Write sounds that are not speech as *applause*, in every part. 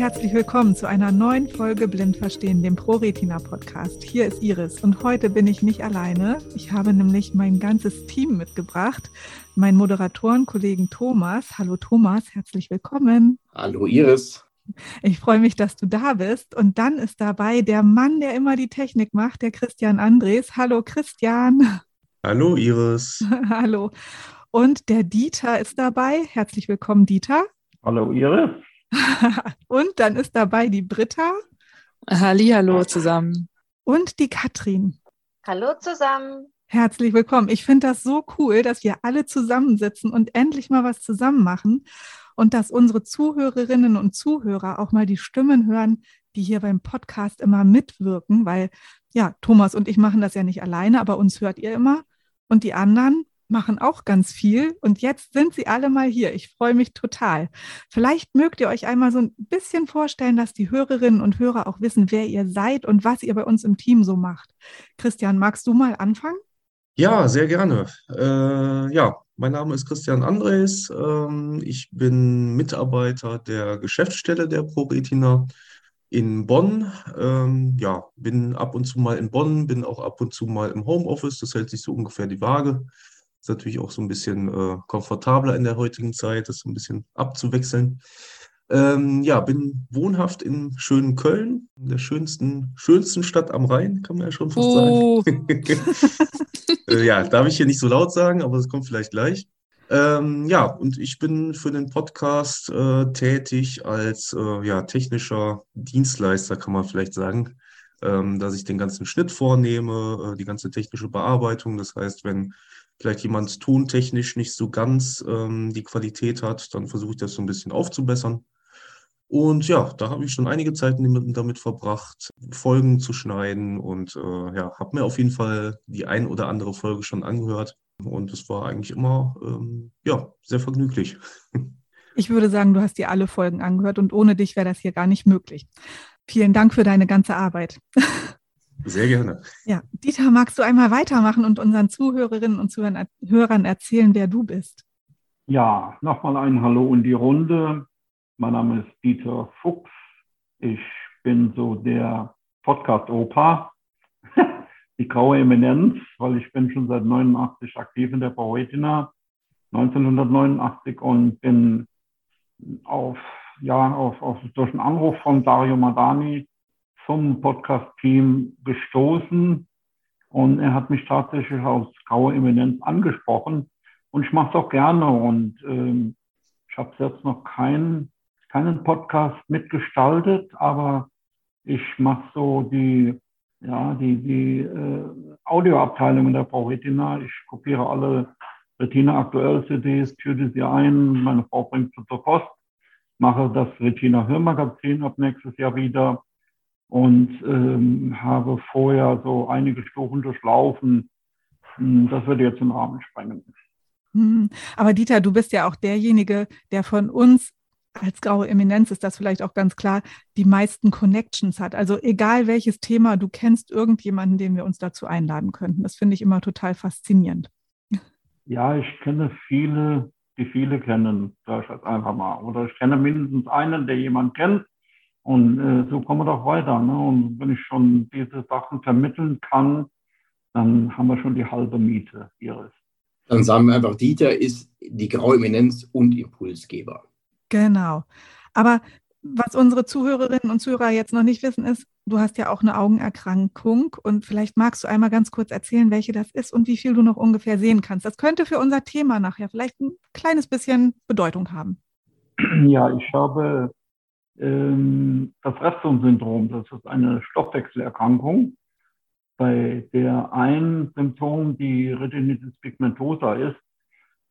herzlich willkommen zu einer neuen Folge Blind Verstehen, dem ProRetina Podcast. Hier ist Iris und heute bin ich nicht alleine. Ich habe nämlich mein ganzes Team mitgebracht. Meinen Moderatorenkollegen Thomas. Hallo Thomas, herzlich willkommen. Hallo Iris. Ich freue mich, dass du da bist. Und dann ist dabei der Mann, der immer die Technik macht, der Christian Andres. Hallo Christian. Hallo Iris. *laughs* Hallo. Und der Dieter ist dabei. Herzlich willkommen, Dieter. Hallo Iris. *laughs* und dann ist dabei die Britta. Hallo zusammen. Und die Katrin. Hallo zusammen. Herzlich willkommen. Ich finde das so cool, dass wir alle zusammensitzen und endlich mal was zusammen machen und dass unsere Zuhörerinnen und Zuhörer auch mal die Stimmen hören, die hier beim Podcast immer mitwirken, weil ja, Thomas und ich machen das ja nicht alleine, aber uns hört ihr immer und die anderen machen auch ganz viel und jetzt sind sie alle mal hier. Ich freue mich total. Vielleicht mögt ihr euch einmal so ein bisschen vorstellen, dass die Hörerinnen und Hörer auch wissen, wer ihr seid und was ihr bei uns im Team so macht. Christian, magst du mal anfangen? Ja, sehr gerne. Äh, ja, mein Name ist Christian Andres. Ähm, ich bin Mitarbeiter der Geschäftsstelle der ProRetina in Bonn. Ähm, ja, bin ab und zu mal in Bonn, bin auch ab und zu mal im Homeoffice. Das hält sich so ungefähr die Waage. Ist natürlich auch so ein bisschen äh, komfortabler in der heutigen Zeit, das so ein bisschen abzuwechseln. Ähm, ja, bin wohnhaft in schönen Köln, der schönsten, schönsten Stadt am Rhein, kann man ja schon fast oh. sagen. *laughs* äh, ja, darf ich hier nicht so laut sagen, aber das kommt vielleicht gleich. Ähm, ja, und ich bin für den Podcast äh, tätig als äh, ja, technischer Dienstleister, kann man vielleicht sagen, ähm, dass ich den ganzen Schnitt vornehme, äh, die ganze technische Bearbeitung. Das heißt, wenn vielleicht jemand tontechnisch nicht so ganz ähm, die Qualität hat, dann versuche ich das so ein bisschen aufzubessern. Und ja, da habe ich schon einige Zeit damit verbracht, Folgen zu schneiden und äh, ja, habe mir auf jeden Fall die ein oder andere Folge schon angehört. Und es war eigentlich immer ähm, ja, sehr vergnüglich. *laughs* Ich würde sagen, du hast dir alle Folgen angehört und ohne dich wäre das hier gar nicht möglich. Vielen Dank für deine ganze Arbeit. *laughs* Sehr gerne. Ja, Dieter, magst du einmal weitermachen und unseren Zuhörerinnen und Zuhörern erzählen, wer du bist? Ja, nochmal ein Hallo in die Runde. Mein Name ist Dieter Fuchs. Ich bin so der Podcast-Opa, *laughs* die graue Eminenz, weil ich bin schon seit 89 aktiv in der Bauetina, 1989 und bin auf, ja, auf, auf, durch einen Anruf von Dario Madani zum Podcast-Team gestoßen und er hat mich tatsächlich aus graue Eminenz angesprochen und ich mache es auch gerne und ähm, ich habe jetzt noch keinen keinen Podcast mitgestaltet, aber ich mache so die ja die die äh, Audioabteilung in der Frau Retina. Ich kopiere alle Retina aktuell CDs, tüte sie ein, meine Frau bringt sie zur Post, mache das Retina Hörmagazin ab nächstes Jahr wieder und ähm, habe vorher so einige Stufen durchlaufen. Hm, das würde jetzt den Rahmen sprengen. Hm, aber Dieter, du bist ja auch derjenige, der von uns als graue Eminenz ist das vielleicht auch ganz klar, die meisten Connections hat. Also egal welches Thema, du kennst irgendjemanden, den wir uns dazu einladen könnten. Das finde ich immer total faszinierend. Ja, ich kenne viele, die viele kennen, sage ich jetzt einfach mal. Oder ich kenne mindestens einen, der jemand kennt, und äh, so kommen wir doch weiter. Ne? Und wenn ich schon diese Sachen vermitteln kann, dann haben wir schon die halbe Miete, Iris. Dann sagen wir einfach, Dieter ist die graue Eminenz und Impulsgeber. Genau. Aber was unsere Zuhörerinnen und Zuhörer jetzt noch nicht wissen, ist, du hast ja auch eine Augenerkrankung und vielleicht magst du einmal ganz kurz erzählen, welche das ist und wie viel du noch ungefähr sehen kannst. Das könnte für unser Thema nachher vielleicht ein kleines bisschen Bedeutung haben. Ja, ich habe ähm, das Refsum-Syndrom, das ist eine Stoffwechselerkrankung, bei der ein Symptom die Retinitis pigmentosa ist.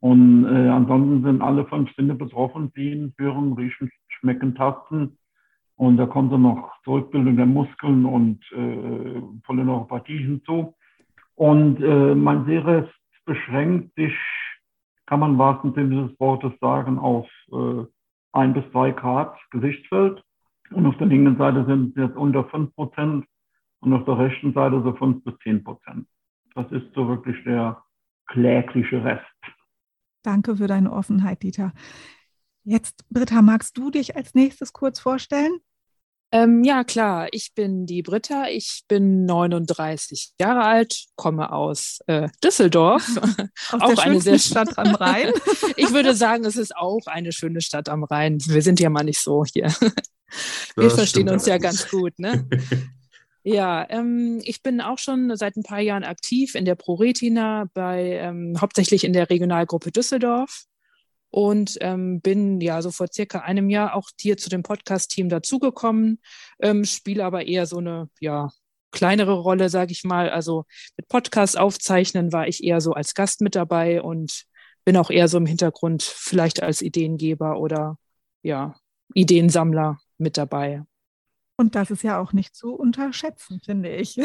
Und äh, ansonsten sind alle fünf Sinne betroffen, sehen, hören, riechen, schmecken, tasten. Und da kommt dann noch Zurückbildung der Muskeln und äh, Polyneuropathie hinzu. Und äh, mein Sehrest beschränkt sich, kann man wahrsten Sinne des Wortes sagen, auf äh, ein bis zwei Grad Gesichtsfeld. Und auf der linken Seite sind es jetzt unter fünf Prozent und auf der rechten Seite so fünf bis zehn Prozent. Das ist so wirklich der klägliche Rest. Danke für deine Offenheit, Dieter. Jetzt, Britta, magst du dich als nächstes kurz vorstellen? Ähm, ja, klar. Ich bin die Britta. Ich bin 39 Jahre alt, komme aus äh, Düsseldorf. *laughs* Aus *laughs* auch eine sehr *laughs* Stadt am Rhein. ich würde sagen, es ist auch eine schöne Stadt am Rhein. Wir sind ja mal nicht so hier. Wir das verstehen uns ja ganz gut, ne? Ja, ähm, ich bin auch schon seit ein paar Jahren aktiv in der ProRetina, bei ähm, hauptsächlich in der Regionalgruppe Düsseldorf und ähm, bin ja so vor circa einem Jahr auch hier zu dem Podcast-Team dazugekommen, ähm, spiele aber eher so eine ja kleinere Rolle, sage ich mal. Also mit Podcast aufzeichnen war ich eher so als Gast mit dabei und bin auch eher so im Hintergrund vielleicht als Ideengeber oder ja Ideensammler mit dabei. Und das ist ja auch nicht zu unterschätzen, finde ich. *laughs*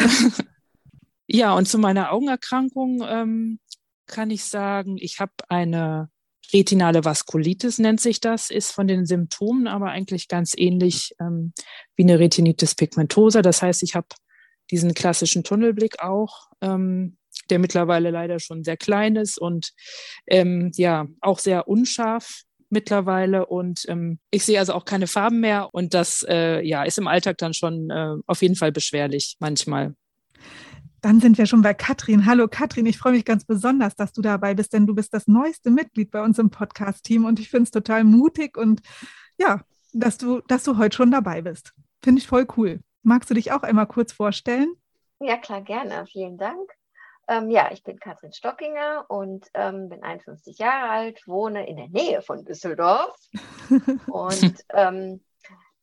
*laughs* ja, und zu meiner Augenerkrankung ähm, kann ich sagen, ich habe eine Retinale Vaskulitis nennt sich das, ist von den Symptomen aber eigentlich ganz ähnlich ähm, wie eine Retinitis pigmentosa. Das heißt, ich habe diesen klassischen Tunnelblick auch, ähm, der mittlerweile leider schon sehr klein ist und ähm, ja auch sehr unscharf mittlerweile und ähm, ich sehe also auch keine Farben mehr und das äh, ja ist im Alltag dann schon äh, auf jeden Fall beschwerlich manchmal. Dann sind wir schon bei Katrin. Hallo Katrin, ich freue mich ganz besonders, dass du dabei bist, denn du bist das neueste Mitglied bei uns im Podcast-Team und ich finde es total mutig und ja, dass du, dass du heute schon dabei bist. Finde ich voll cool. Magst du dich auch einmal kurz vorstellen? Ja, klar, gerne. Vielen Dank. Ähm, ja, ich bin Katrin Stockinger und ähm, bin 51 Jahre alt, wohne in der Nähe von Düsseldorf. *laughs* und ähm,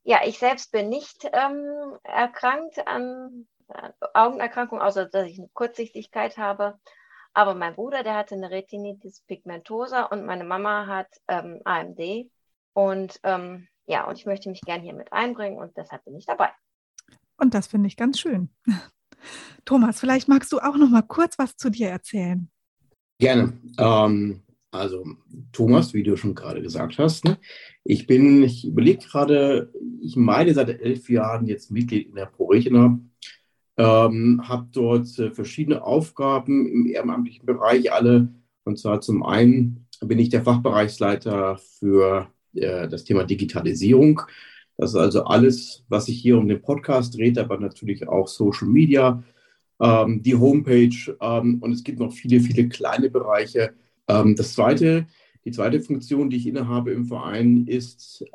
ja, ich selbst bin nicht ähm, erkrankt an Augenerkrankung, außer dass ich eine Kurzsichtigkeit habe. Aber mein Bruder, der hatte eine Retinitis pigmentosa und meine Mama hat ähm, AMD. Und ähm, ja, und ich möchte mich gerne hier mit einbringen und deshalb bin ich dabei. Und das finde ich ganz schön. *laughs* Thomas, vielleicht magst du auch noch mal kurz was zu dir erzählen. Gerne. Ähm, also Thomas, wie du schon gerade gesagt hast, ne? ich bin, ich überlege gerade, ich meine seit elf Jahren jetzt Mitglied in der ProRetina ähm, habe dort äh, verschiedene Aufgaben im ehrenamtlichen Bereich alle. Und zwar zum einen bin ich der Fachbereichsleiter für äh, das Thema Digitalisierung. Das ist also alles, was sich hier um den Podcast dreht, aber natürlich auch Social Media, ähm, die Homepage ähm, und es gibt noch viele, viele kleine Bereiche. Ähm, das zweite, die zweite Funktion, die ich innehabe im Verein, ist,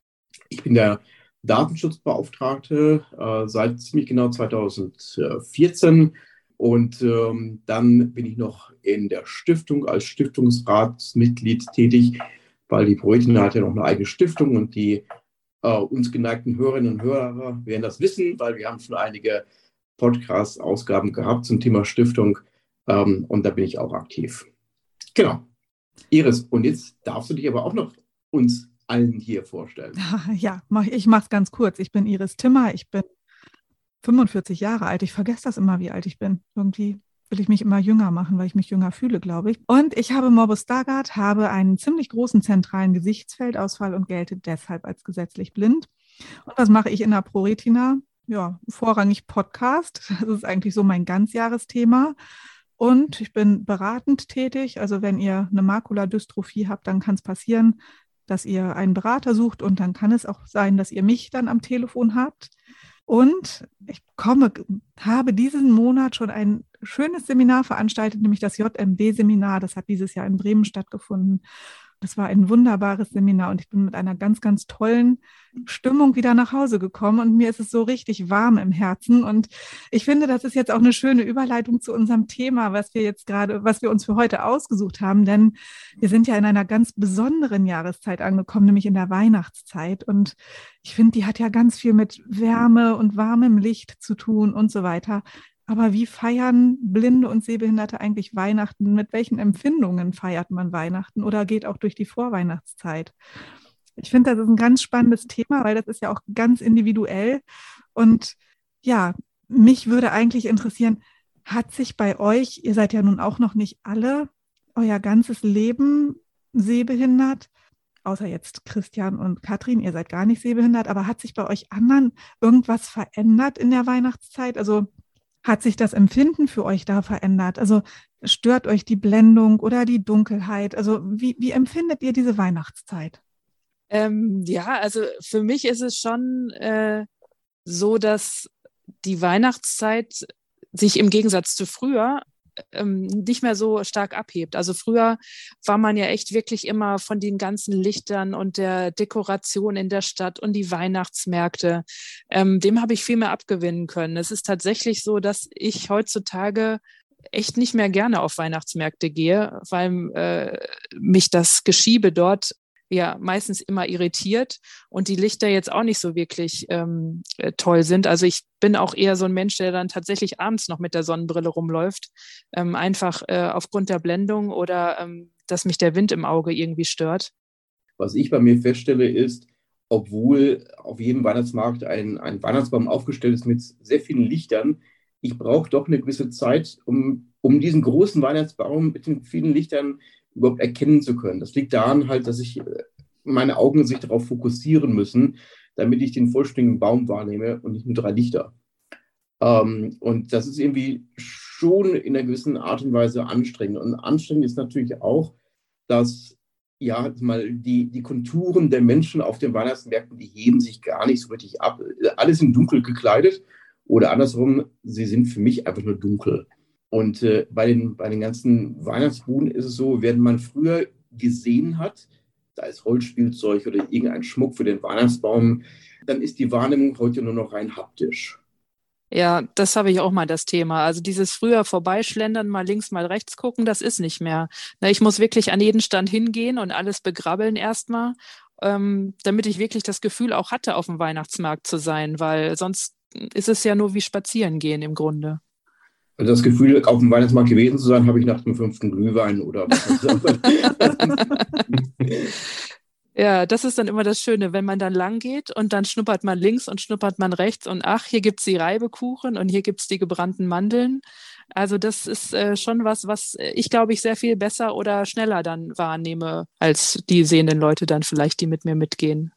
ich bin der Datenschutzbeauftragte äh, seit ziemlich genau 2014. Und ähm, dann bin ich noch in der Stiftung als Stiftungsratsmitglied tätig, weil die Proetina hat ja noch eine eigene Stiftung und die äh, uns geneigten Hörerinnen und Hörer werden das wissen, weil wir haben schon einige Podcast-Ausgaben gehabt zum Thema Stiftung ähm, und da bin ich auch aktiv. Genau. Iris, und jetzt darfst du dich aber auch noch uns allen hier vorstellen? *laughs* Ja, ich mache es ganz kurz. Ich bin Iris Timmer, ich bin 45 Jahre alt. Ich vergesse das immer, wie alt ich bin. Irgendwie will ich mich immer jünger machen, weil ich mich jünger fühle, glaube ich. Und ich habe Morbus Stargardt, habe einen ziemlich großen zentralen Gesichtsfeldausfall und gelte deshalb als gesetzlich blind. Und was mache ich in der ProRetina? Ja, vorrangig Podcast. Das ist eigentlich so mein Ganzjahresthema. Und ich bin beratend tätig. Also wenn ihr eine Makuladystrophie habt, dann kann es passieren, dass ihr einen Berater sucht und dann kann es auch sein, dass ihr mich dann am Telefon habt. Und ich komme, habe diesen Monat schon ein schönes Seminar veranstaltet, nämlich das JMD-Seminar. Das hat dieses Jahr in Bremen stattgefunden. Das war ein wunderbares Seminar und ich bin mit einer ganz, ganz tollen Stimmung wieder nach Hause gekommen und mir ist es so richtig warm im Herzen. Und ich finde, das ist jetzt auch eine schöne Überleitung zu unserem Thema, was wir jetzt gerade, was wir uns für heute ausgesucht haben, denn wir sind ja in einer ganz besonderen Jahreszeit angekommen, nämlich in der Weihnachtszeit. Und ich finde, die hat ja ganz viel mit Wärme und warmem Licht zu tun und so weiter. Aber wie feiern Blinde und Sehbehinderte eigentlich Weihnachten? Mit welchen Empfindungen feiert man Weihnachten oder geht auch durch die Vorweihnachtszeit? Ich finde, das ist ein ganz spannendes Thema, weil das ist ja auch ganz individuell. Und ja, mich würde eigentlich interessieren, hat sich bei euch, ihr seid ja nun auch noch nicht alle, euer ganzes Leben sehbehindert, außer jetzt Christian und Katrin, ihr seid gar nicht sehbehindert, aber hat sich bei euch anderen irgendwas verändert in der Weihnachtszeit? Also hat sich das Empfinden für euch da verändert? Also stört euch die Blendung oder die Dunkelheit? Also wie, wie empfindet ihr diese Weihnachtszeit? Ähm, ja, also für mich ist es schon äh, so, dass die Weihnachtszeit sich im Gegensatz zu früher ähm, nicht mehr so stark abhebt. Also früher war man ja echt wirklich immer von den ganzen Lichtern und der Dekoration in der Stadt und die Weihnachtsmärkte. Ähm, dem habe ich viel mehr abgewinnen können. Es ist tatsächlich so, dass ich heutzutage echt nicht mehr gerne auf Weihnachtsmärkte gehe, weil äh, mich das Geschiebe dort ja meistens immer irritiert und die Lichter jetzt auch nicht so wirklich ähm, äh, toll sind. Also ich bin auch eher so ein Mensch, der dann tatsächlich abends noch mit der Sonnenbrille rumläuft, ähm, einfach äh, aufgrund der Blendung oder ähm, dass mich der Wind im Auge irgendwie stört. Was ich bei mir feststelle, ist, obwohl auf jedem Weihnachtsmarkt ein, ein Weihnachtsbaum aufgestellt ist mit sehr vielen Lichtern, ich brauche doch eine gewisse Zeit, um, um diesen großen Weihnachtsbaum mit den vielen Lichtern überhaupt erkennen zu können. Das liegt daran halt, dass ich äh, meine Augen sich darauf fokussieren müssen, damit ich den vollständigen Baum wahrnehme und nicht nur drei Lichter. Ähm, und das ist irgendwie schon in einer gewissen Art und Weise anstrengend. Und anstrengend ist natürlich auch, dass ja mal die, die Konturen der Menschen auf den Weihnachtsmärkten, die heben sich gar nicht so richtig ab. Alle sind dunkel gekleidet oder andersrum, sie sind für mich einfach nur dunkel. Und äh, bei, den, bei den ganzen Weihnachtsbuden ist es so, wenn man früher gesehen hat, da ist Holzspielzeug oder irgendein Schmuck für den Weihnachtsbaum, dann ist die Wahrnehmung heute nur noch rein haptisch. Ja, das habe ich auch mal das Thema. Also dieses früher vorbeischlendern, mal links, mal rechts gucken, das ist nicht mehr. Ich muss wirklich an jeden Stand hingehen und alles begrabbeln erstmal, ähm, damit ich wirklich das Gefühl auch hatte, auf dem Weihnachtsmarkt zu sein, weil sonst ist es ja nur wie spazieren gehen im Grunde. Also das Gefühl, auf dem Weihnachtsmarkt gewesen zu sein, habe ich nach dem fünften Glühwein oder was. *laughs* ja, das ist dann immer das Schöne, wenn man dann lang geht und dann schnuppert man links und schnuppert man rechts und ach, hier gibt es die Reibekuchen und hier gibt es die gebrannten Mandeln. Also das ist äh, schon was, was ich glaube ich sehr viel besser oder schneller dann wahrnehme, als die sehenden Leute dann vielleicht, die mit mir mitgehen.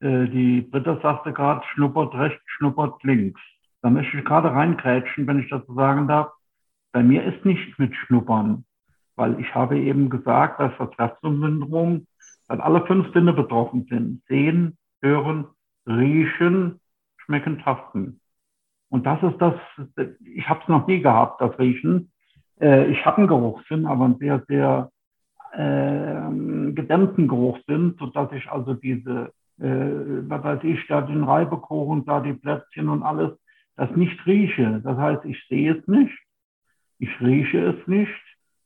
Äh, die Britta sagte gerade, schnuppert rechts, schnuppert links. Da möchte ich gerade reingrätschen, wenn ich das so sagen darf. Bei mir ist nicht mit Schnuppern, weil ich habe eben gesagt, dass das Herzog-Syndrom, dass alle fünf Sinne betroffen sind. Sehen, hören, riechen, schmecken, tasten. Und das ist das, ich habe es noch nie gehabt, das Riechen. Äh, ich habe einen Geruchssinn, aber einen sehr, sehr äh, gedämmten Geruchssinn, sodass ich also diese, äh, was weiß ich, da den Reibekuchen, da die Plätzchen und alles, das nicht rieche. Das heißt, ich sehe es nicht, ich rieche es nicht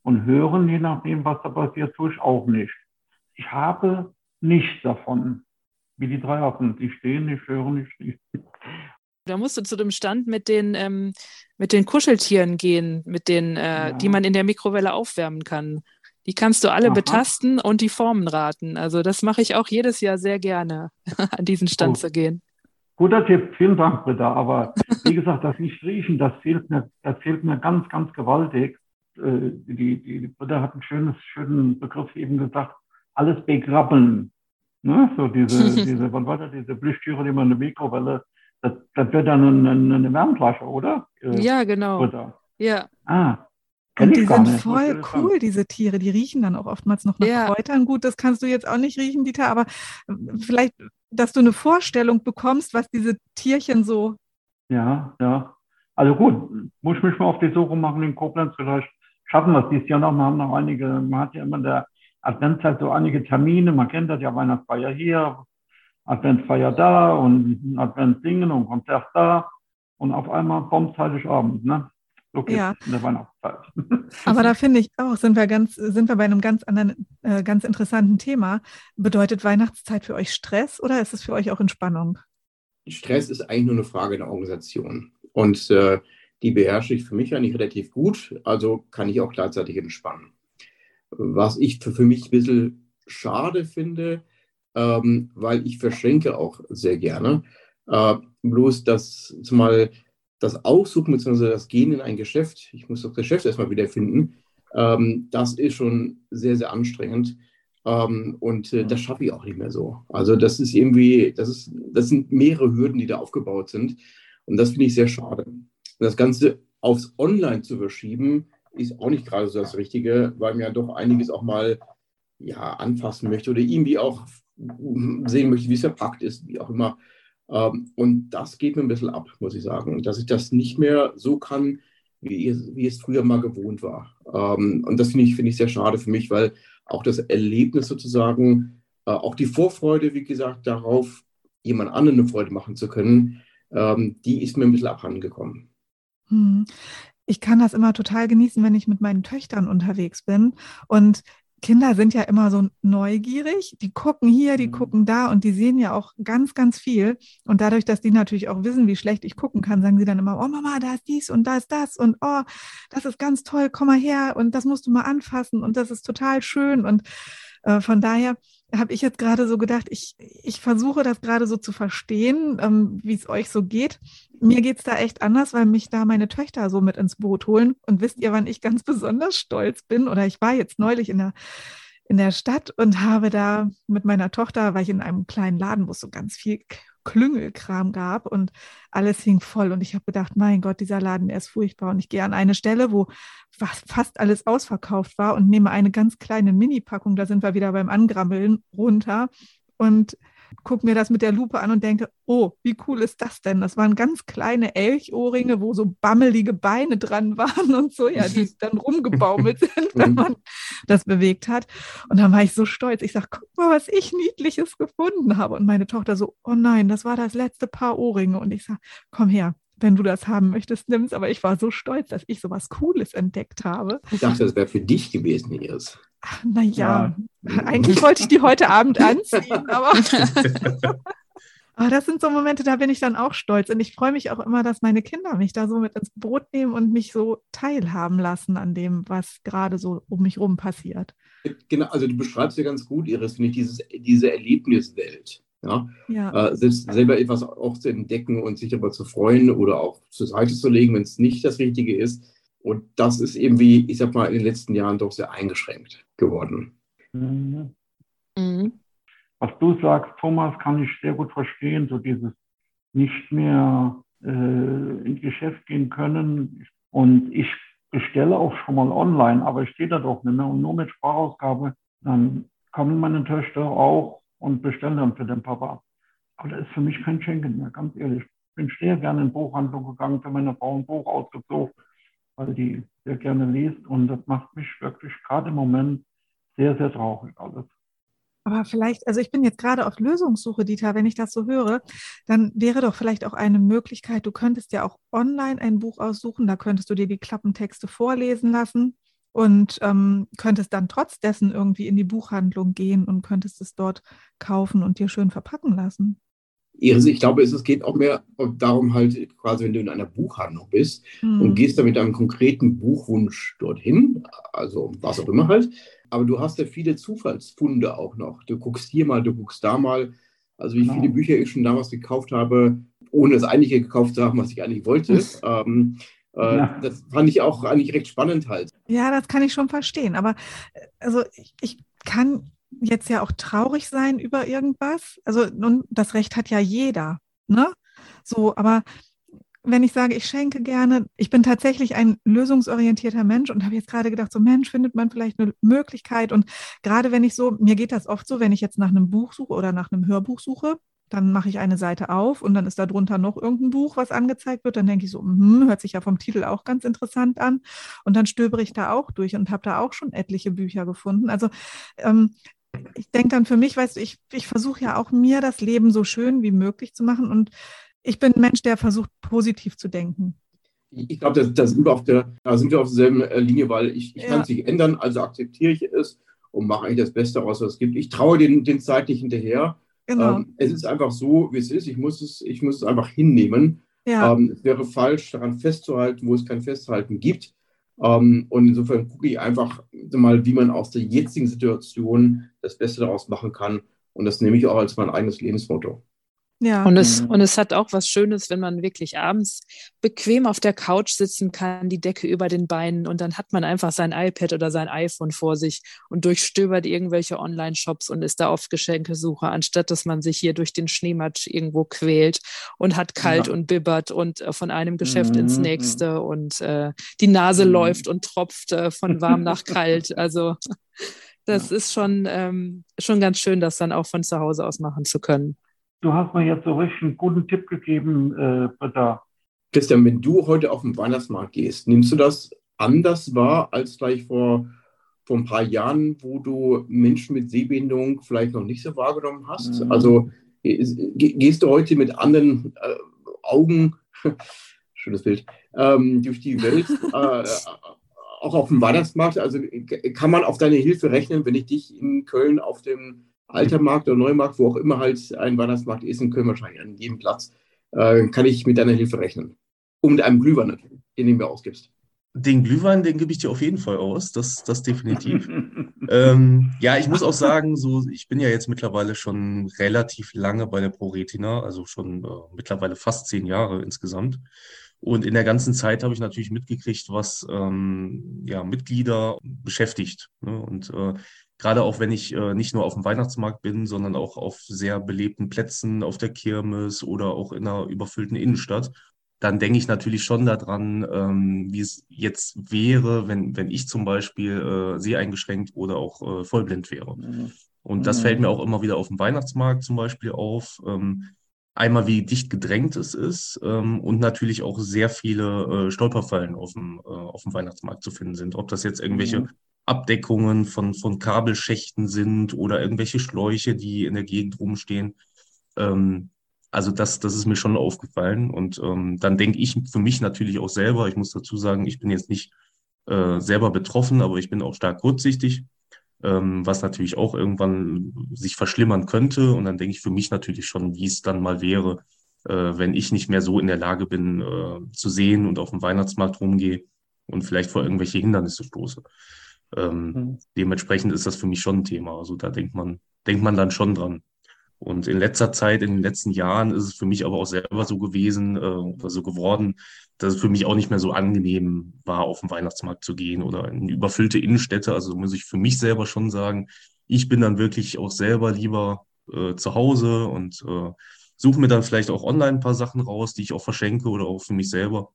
und hören, je nachdem, was da passiert, tue ich auch nicht. Ich habe nichts davon. Wie die drei Affen. Die stehen, ich höre nicht. Da musst du zu dem Stand mit den, ähm, mit den Kuscheltieren gehen, mit den, äh, ja. die man in der Mikrowelle aufwärmen kann. Die kannst du alle Aha. betasten und die Formen raten. Also das mache ich auch jedes Jahr sehr gerne, *laughs* an diesen Stand oh. zu gehen. Guter Tipp, vielen Dank, Britta. Aber wie gesagt, das nicht riechen, das fehlt mir, das fehlt mir ganz, ganz gewaltig. Äh, die, die Britta hat einen schönen, schönen Begriff eben gesagt, alles begrabbeln. Ne? So diese, *laughs* diese, wann war das, diese Blüchtüre, die man in der Mikrowelle, das, das wird dann eine, eine Wärmflasche, oder? Äh, ja, genau. Britta. Ja. Ah, und die sind voll cool, diese Tiere. Die riechen dann auch oftmals noch nach ja. Kräutern. Gut, das kannst du jetzt auch nicht riechen, Dieter, aber äh, vielleicht, dass du eine Vorstellung bekommst, was diese Tierchen so. Ja, ja. Also gut, muss ich mich mal auf die Suche machen in Koblenz. Vielleicht schaffen wir es dieses Jahr noch. Wir haben noch einige, man hat ja immer in der Adventszeit so einige Termine. Man kennt das ja, Weihnachtsfeier hier, Adventsfeier da und Adventsdingen und Konzert da. Und auf einmal kommt Heiligabend, ne? So ja. in der Weihnachtszeit. Aber da finde ich auch, sind wir ganz, sind wir bei einem ganz anderen, äh, ganz interessanten Thema. Bedeutet Weihnachtszeit für euch Stress oder ist es für euch auch Entspannung? Stress ist eigentlich nur eine Frage der Organisation. Und äh, die beherrsche ich für mich eigentlich relativ gut, also kann ich auch gleichzeitig entspannen. Was ich für, für mich ein bisschen schade finde, ähm, weil ich verschenke auch sehr gerne. Äh, bloß, dass zumal das Aussuchen bzw. das Gehen in ein Geschäft, ich muss das Geschäft erstmal wiederfinden, ähm, das ist schon sehr, sehr anstrengend. Ähm, und äh, das schaffe ich auch nicht mehr so. Also das ist irgendwie, das, ist, das sind mehrere Hürden, die da aufgebaut sind. Und das finde ich sehr schade. Das Ganze aufs Online zu verschieben, ist auch nicht gerade so das Richtige, weil man ja doch einiges auch mal ja, anfassen möchte oder irgendwie auch sehen möchte, wie es verpackt ist, wie auch immer. Ähm, und das geht mir ein bisschen ab, muss ich sagen, dass ich das nicht mehr so kann, wie, wie es früher mal gewohnt war. Ähm, und das finde ich, find ich sehr schade für mich, weil auch das Erlebnis sozusagen, äh, auch die Vorfreude, wie gesagt, darauf, jemand anderen eine Freude machen zu können, ähm, die ist mir ein bisschen abhandengekommen. Hm. Ich kann das immer total genießen, wenn ich mit meinen Töchtern unterwegs bin. Und Kinder sind ja immer so neugierig. Die gucken hier, die mhm. gucken da und die sehen ja auch ganz, ganz viel. Und dadurch, dass die natürlich auch wissen, wie schlecht ich gucken kann, sagen sie dann immer, oh Mama, da ist dies und da ist das und oh, das ist ganz toll, komm mal her und das musst du mal anfassen und das ist total schön. Und äh, von daher habe ich jetzt gerade so gedacht, ich, ich versuche das gerade so zu verstehen, ähm, wie es euch so geht. Mir geht es da echt anders, weil mich da meine Töchter so mit ins Boot holen. Und wisst ihr, wann ich ganz besonders stolz bin? Oder ich war jetzt neulich in der, in der Stadt und habe da mit meiner Tochter, war ich in einem kleinen Laden, wo es so ganz viel Klüngelkram gab und alles hing voll. Und ich habe gedacht, mein Gott, dieser Laden, der ist furchtbar. Und ich gehe an eine Stelle, wo fast alles ausverkauft war und nehme eine ganz kleine Mini-Packung, da sind wir wieder beim Angrammeln, runter. Und gucke mir das mit der Lupe an und denke, oh, wie cool ist das denn? Das waren ganz kleine Elchohrringe, wo so bammelige Beine dran *laughs* waren und so, ja, die *laughs* dann rumgebaumelt sind, wenn man das bewegt hat. Und dann war ich so stolz. Ich sage, guck mal, was ich Niedliches gefunden habe. Und meine Tochter so, oh nein, das war das letzte Paar Ohrringe. Und ich sage, komm her, wenn du das haben möchtest, nimm's. Aber ich war so stolz, dass ich so was Cooles entdeckt habe. Ich dachte, das wäre für dich gewesen, Iris. Naja, ja. eigentlich wollte ich die heute Abend *laughs* anziehen, aber. Aber *laughs* das sind so Momente, da bin ich dann auch stolz. Und ich freue mich auch immer, dass meine Kinder mich da so mit ins Boot nehmen und mich so teilhaben lassen an dem, was gerade so um mich rum passiert. Genau, also du beschreibst ja ganz gut, Iris, finde ich, dieses, diese Erlebniswelt. Ja? ja. Äh, selbst selber etwas auch zu entdecken und sich darüber zu freuen oder auch zur Seite zu legen, wenn es nicht das Richtige ist. Und das ist eben wie, ich sag mal, in den letzten Jahren doch sehr eingeschränkt geworden. Mhm. Mhm. Was du sagst, Thomas, kann ich sehr gut verstehen, so dieses nicht mehr äh, ins Geschäft gehen können. Und ich bestelle auch schon mal online, aber ich stehe da doch nicht mehr und nur mit Sprachausgabe. Dann kommen meine Töchter auch und bestellen dann für den Papa. Aber das ist für mich kein Schenken mehr, ganz ehrlich. Ich bin sehr gerne in Buchhandlung gegangen, für meine Frau ein Buch ausgesucht weil die sehr gerne liest und das macht mich wirklich gerade im Moment sehr, sehr traurig alles. Aber vielleicht, also ich bin jetzt gerade auf Lösungssuche, Dieter, wenn ich das so höre, dann wäre doch vielleicht auch eine Möglichkeit, du könntest ja auch online ein Buch aussuchen, da könntest du dir die Klappentexte vorlesen lassen und ähm, könntest dann trotz dessen irgendwie in die Buchhandlung gehen und könntest es dort kaufen und dir schön verpacken lassen. Iris, ich glaube, es geht auch mehr darum, halt quasi, wenn du in einer Buchhandlung bist mhm. und gehst da mit einem konkreten Buchwunsch dorthin, also was auch immer halt, aber du hast ja viele Zufallsfunde auch noch. Du guckst hier mal, du guckst da mal. Also wie genau. viele Bücher ich schon damals gekauft habe, ohne das einige gekauft zu haben, was ich eigentlich wollte. ähm, äh, ja. Das fand ich auch eigentlich recht spannend halt. Ja, das kann ich schon verstehen. Aber äh, also ich, ich kann jetzt ja auch traurig sein über irgendwas. Also nun, das Recht hat ja jeder, ne? So, aber wenn ich sage, ich schenke gerne, ich bin tatsächlich ein lösungsorientierter Mensch und habe jetzt gerade gedacht, so Mensch, findet man vielleicht eine Möglichkeit. Und gerade wenn ich so, mir geht das oft so, wenn ich jetzt nach einem Buch suche oder nach einem Hörbuch suche, dann mache ich eine Seite auf und dann ist da drunter noch irgendein Buch, was angezeigt wird. Dann denke ich so, hm, hört sich ja vom Titel auch ganz interessant an. Und dann stöbere ich da auch durch und habe da auch schon etliche Bücher gefunden. Also ähm, ich denke dann für mich, weißt du, ich, ich versuche ja auch mir das Leben so schön wie möglich zu machen und ich bin ein Mensch, der versucht, positiv zu denken. Ich glaube, da, sind wir auf der, da sind wir auf derselben äh, Linie, weil ich, ich ja. kann es nicht ändern, also akzeptiere ich es und mache eigentlich das Beste daraus, was es gibt. Ich traue den, den Zeit nicht hinterher. Genau. Ähm, es ist einfach so, wie es ist. Ich muss es, ich muss es einfach hinnehmen. Ja. Ähm, es wäre falsch, daran festzuhalten, wo es kein Festhalten gibt. Ähm, und insofern gucke ich einfach mal, wie man aus der jetzigen Situation das Beste daraus machen kann. Und das nehme ich auch als mein eigenes Lebensmotto. Ja. Und es, und es hat auch was Schönes, wenn man wirklich abends bequem auf der Couch sitzen kann, die Decke über den Beinen und dann hat man einfach sein iPad oder sein iPhone vor sich und durchstöbert irgendwelche Online-Shops und ist da auf Geschenkesuche, anstatt dass man sich hier durch den Schneematsch irgendwo quält und hat kalt ja. und bibbert und äh, von einem Geschäft mhm. ins nächste und äh, die Nase mhm. läuft und tropft äh, von warm nach kalt. *laughs* Also das ja. ist schon, ähm, schon ganz schön, das dann auch von zu Hause aus machen zu können. Du hast mir jetzt so richtig einen guten Tipp gegeben, äh, Britta. Christian, wenn du heute auf den Weihnachtsmarkt gehst, nimmst du das anders wahr als gleich vor, vor ein paar Jahren, wo du Menschen mit Sehbehinderung vielleicht noch nicht so wahrgenommen hast? Mhm. Also gehst du heute mit anderen äh, Augen, *laughs* schönes Bild, ähm, durch die Welt, *laughs* äh, auch auf dem Weihnachtsmarkt? Also kann man auf deine Hilfe rechnen, wenn ich dich in Köln auf dem Altermarkt oder Neumarkt, wo auch immer halt ein Weihnachtsmarkt ist, in Köln wahrscheinlich an jedem Platz, äh, kann ich mit deiner Hilfe rechnen? Und mit einem Glühwein, den du mir ausgibst. Den Glühwein, den gebe ich dir auf jeden Fall aus, das, das definitiv. *laughs* ähm, ja, ich muss auch sagen, so, ich bin ja jetzt mittlerweile schon relativ lange bei der ProRetina, also schon äh, mittlerweile fast zehn Jahre insgesamt. Und in der ganzen Zeit habe ich natürlich mitgekriegt, was ähm, ja, Mitglieder beschäftigt. Ne? Und äh, gerade auch wenn ich äh, nicht nur auf dem Weihnachtsmarkt bin, sondern auch auf sehr belebten Plätzen, auf der Kirmes oder auch in einer überfüllten Innenstadt dann denke ich natürlich schon daran, ähm, wie es jetzt wäre, wenn, wenn ich zum Beispiel äh, seheingeschränkt oder auch äh, vollblind wäre. Mhm. Und das mhm. fällt mir auch immer wieder auf dem Weihnachtsmarkt zum Beispiel auf. Ähm, einmal, wie dicht gedrängt es ist ähm, und natürlich auch sehr viele äh, Stolperfallen auf dem, äh, auf dem Weihnachtsmarkt zu finden sind. Ob das jetzt irgendwelche mhm. Abdeckungen von, von Kabelschächten sind oder irgendwelche Schläuche, die in der Gegend rumstehen. Ähm, also das, das ist mir schon aufgefallen. Und ähm, dann denke ich für mich natürlich auch selber, ich muss dazu sagen, ich bin jetzt nicht äh, selber betroffen, aber ich bin auch stark kurzsichtig, ähm, was natürlich auch irgendwann sich verschlimmern könnte. Und dann denke ich für mich natürlich schon, wie es dann mal wäre, äh, wenn ich nicht mehr so in der Lage bin äh, zu sehen und auf dem Weihnachtsmarkt rumgehe und vielleicht vor irgendwelche Hindernisse stoße. Ähm, mhm. Dementsprechend ist das für mich schon ein Thema. Also da denkt man, denkt man dann schon dran. Und in letzter Zeit, in den letzten Jahren ist es für mich aber auch selber so gewesen äh, oder so geworden, dass es für mich auch nicht mehr so angenehm war, auf den Weihnachtsmarkt zu gehen oder in überfüllte Innenstädte. Also muss ich für mich selber schon sagen, ich bin dann wirklich auch selber lieber äh, zu Hause und äh, suche mir dann vielleicht auch online ein paar Sachen raus, die ich auch verschenke oder auch für mich selber.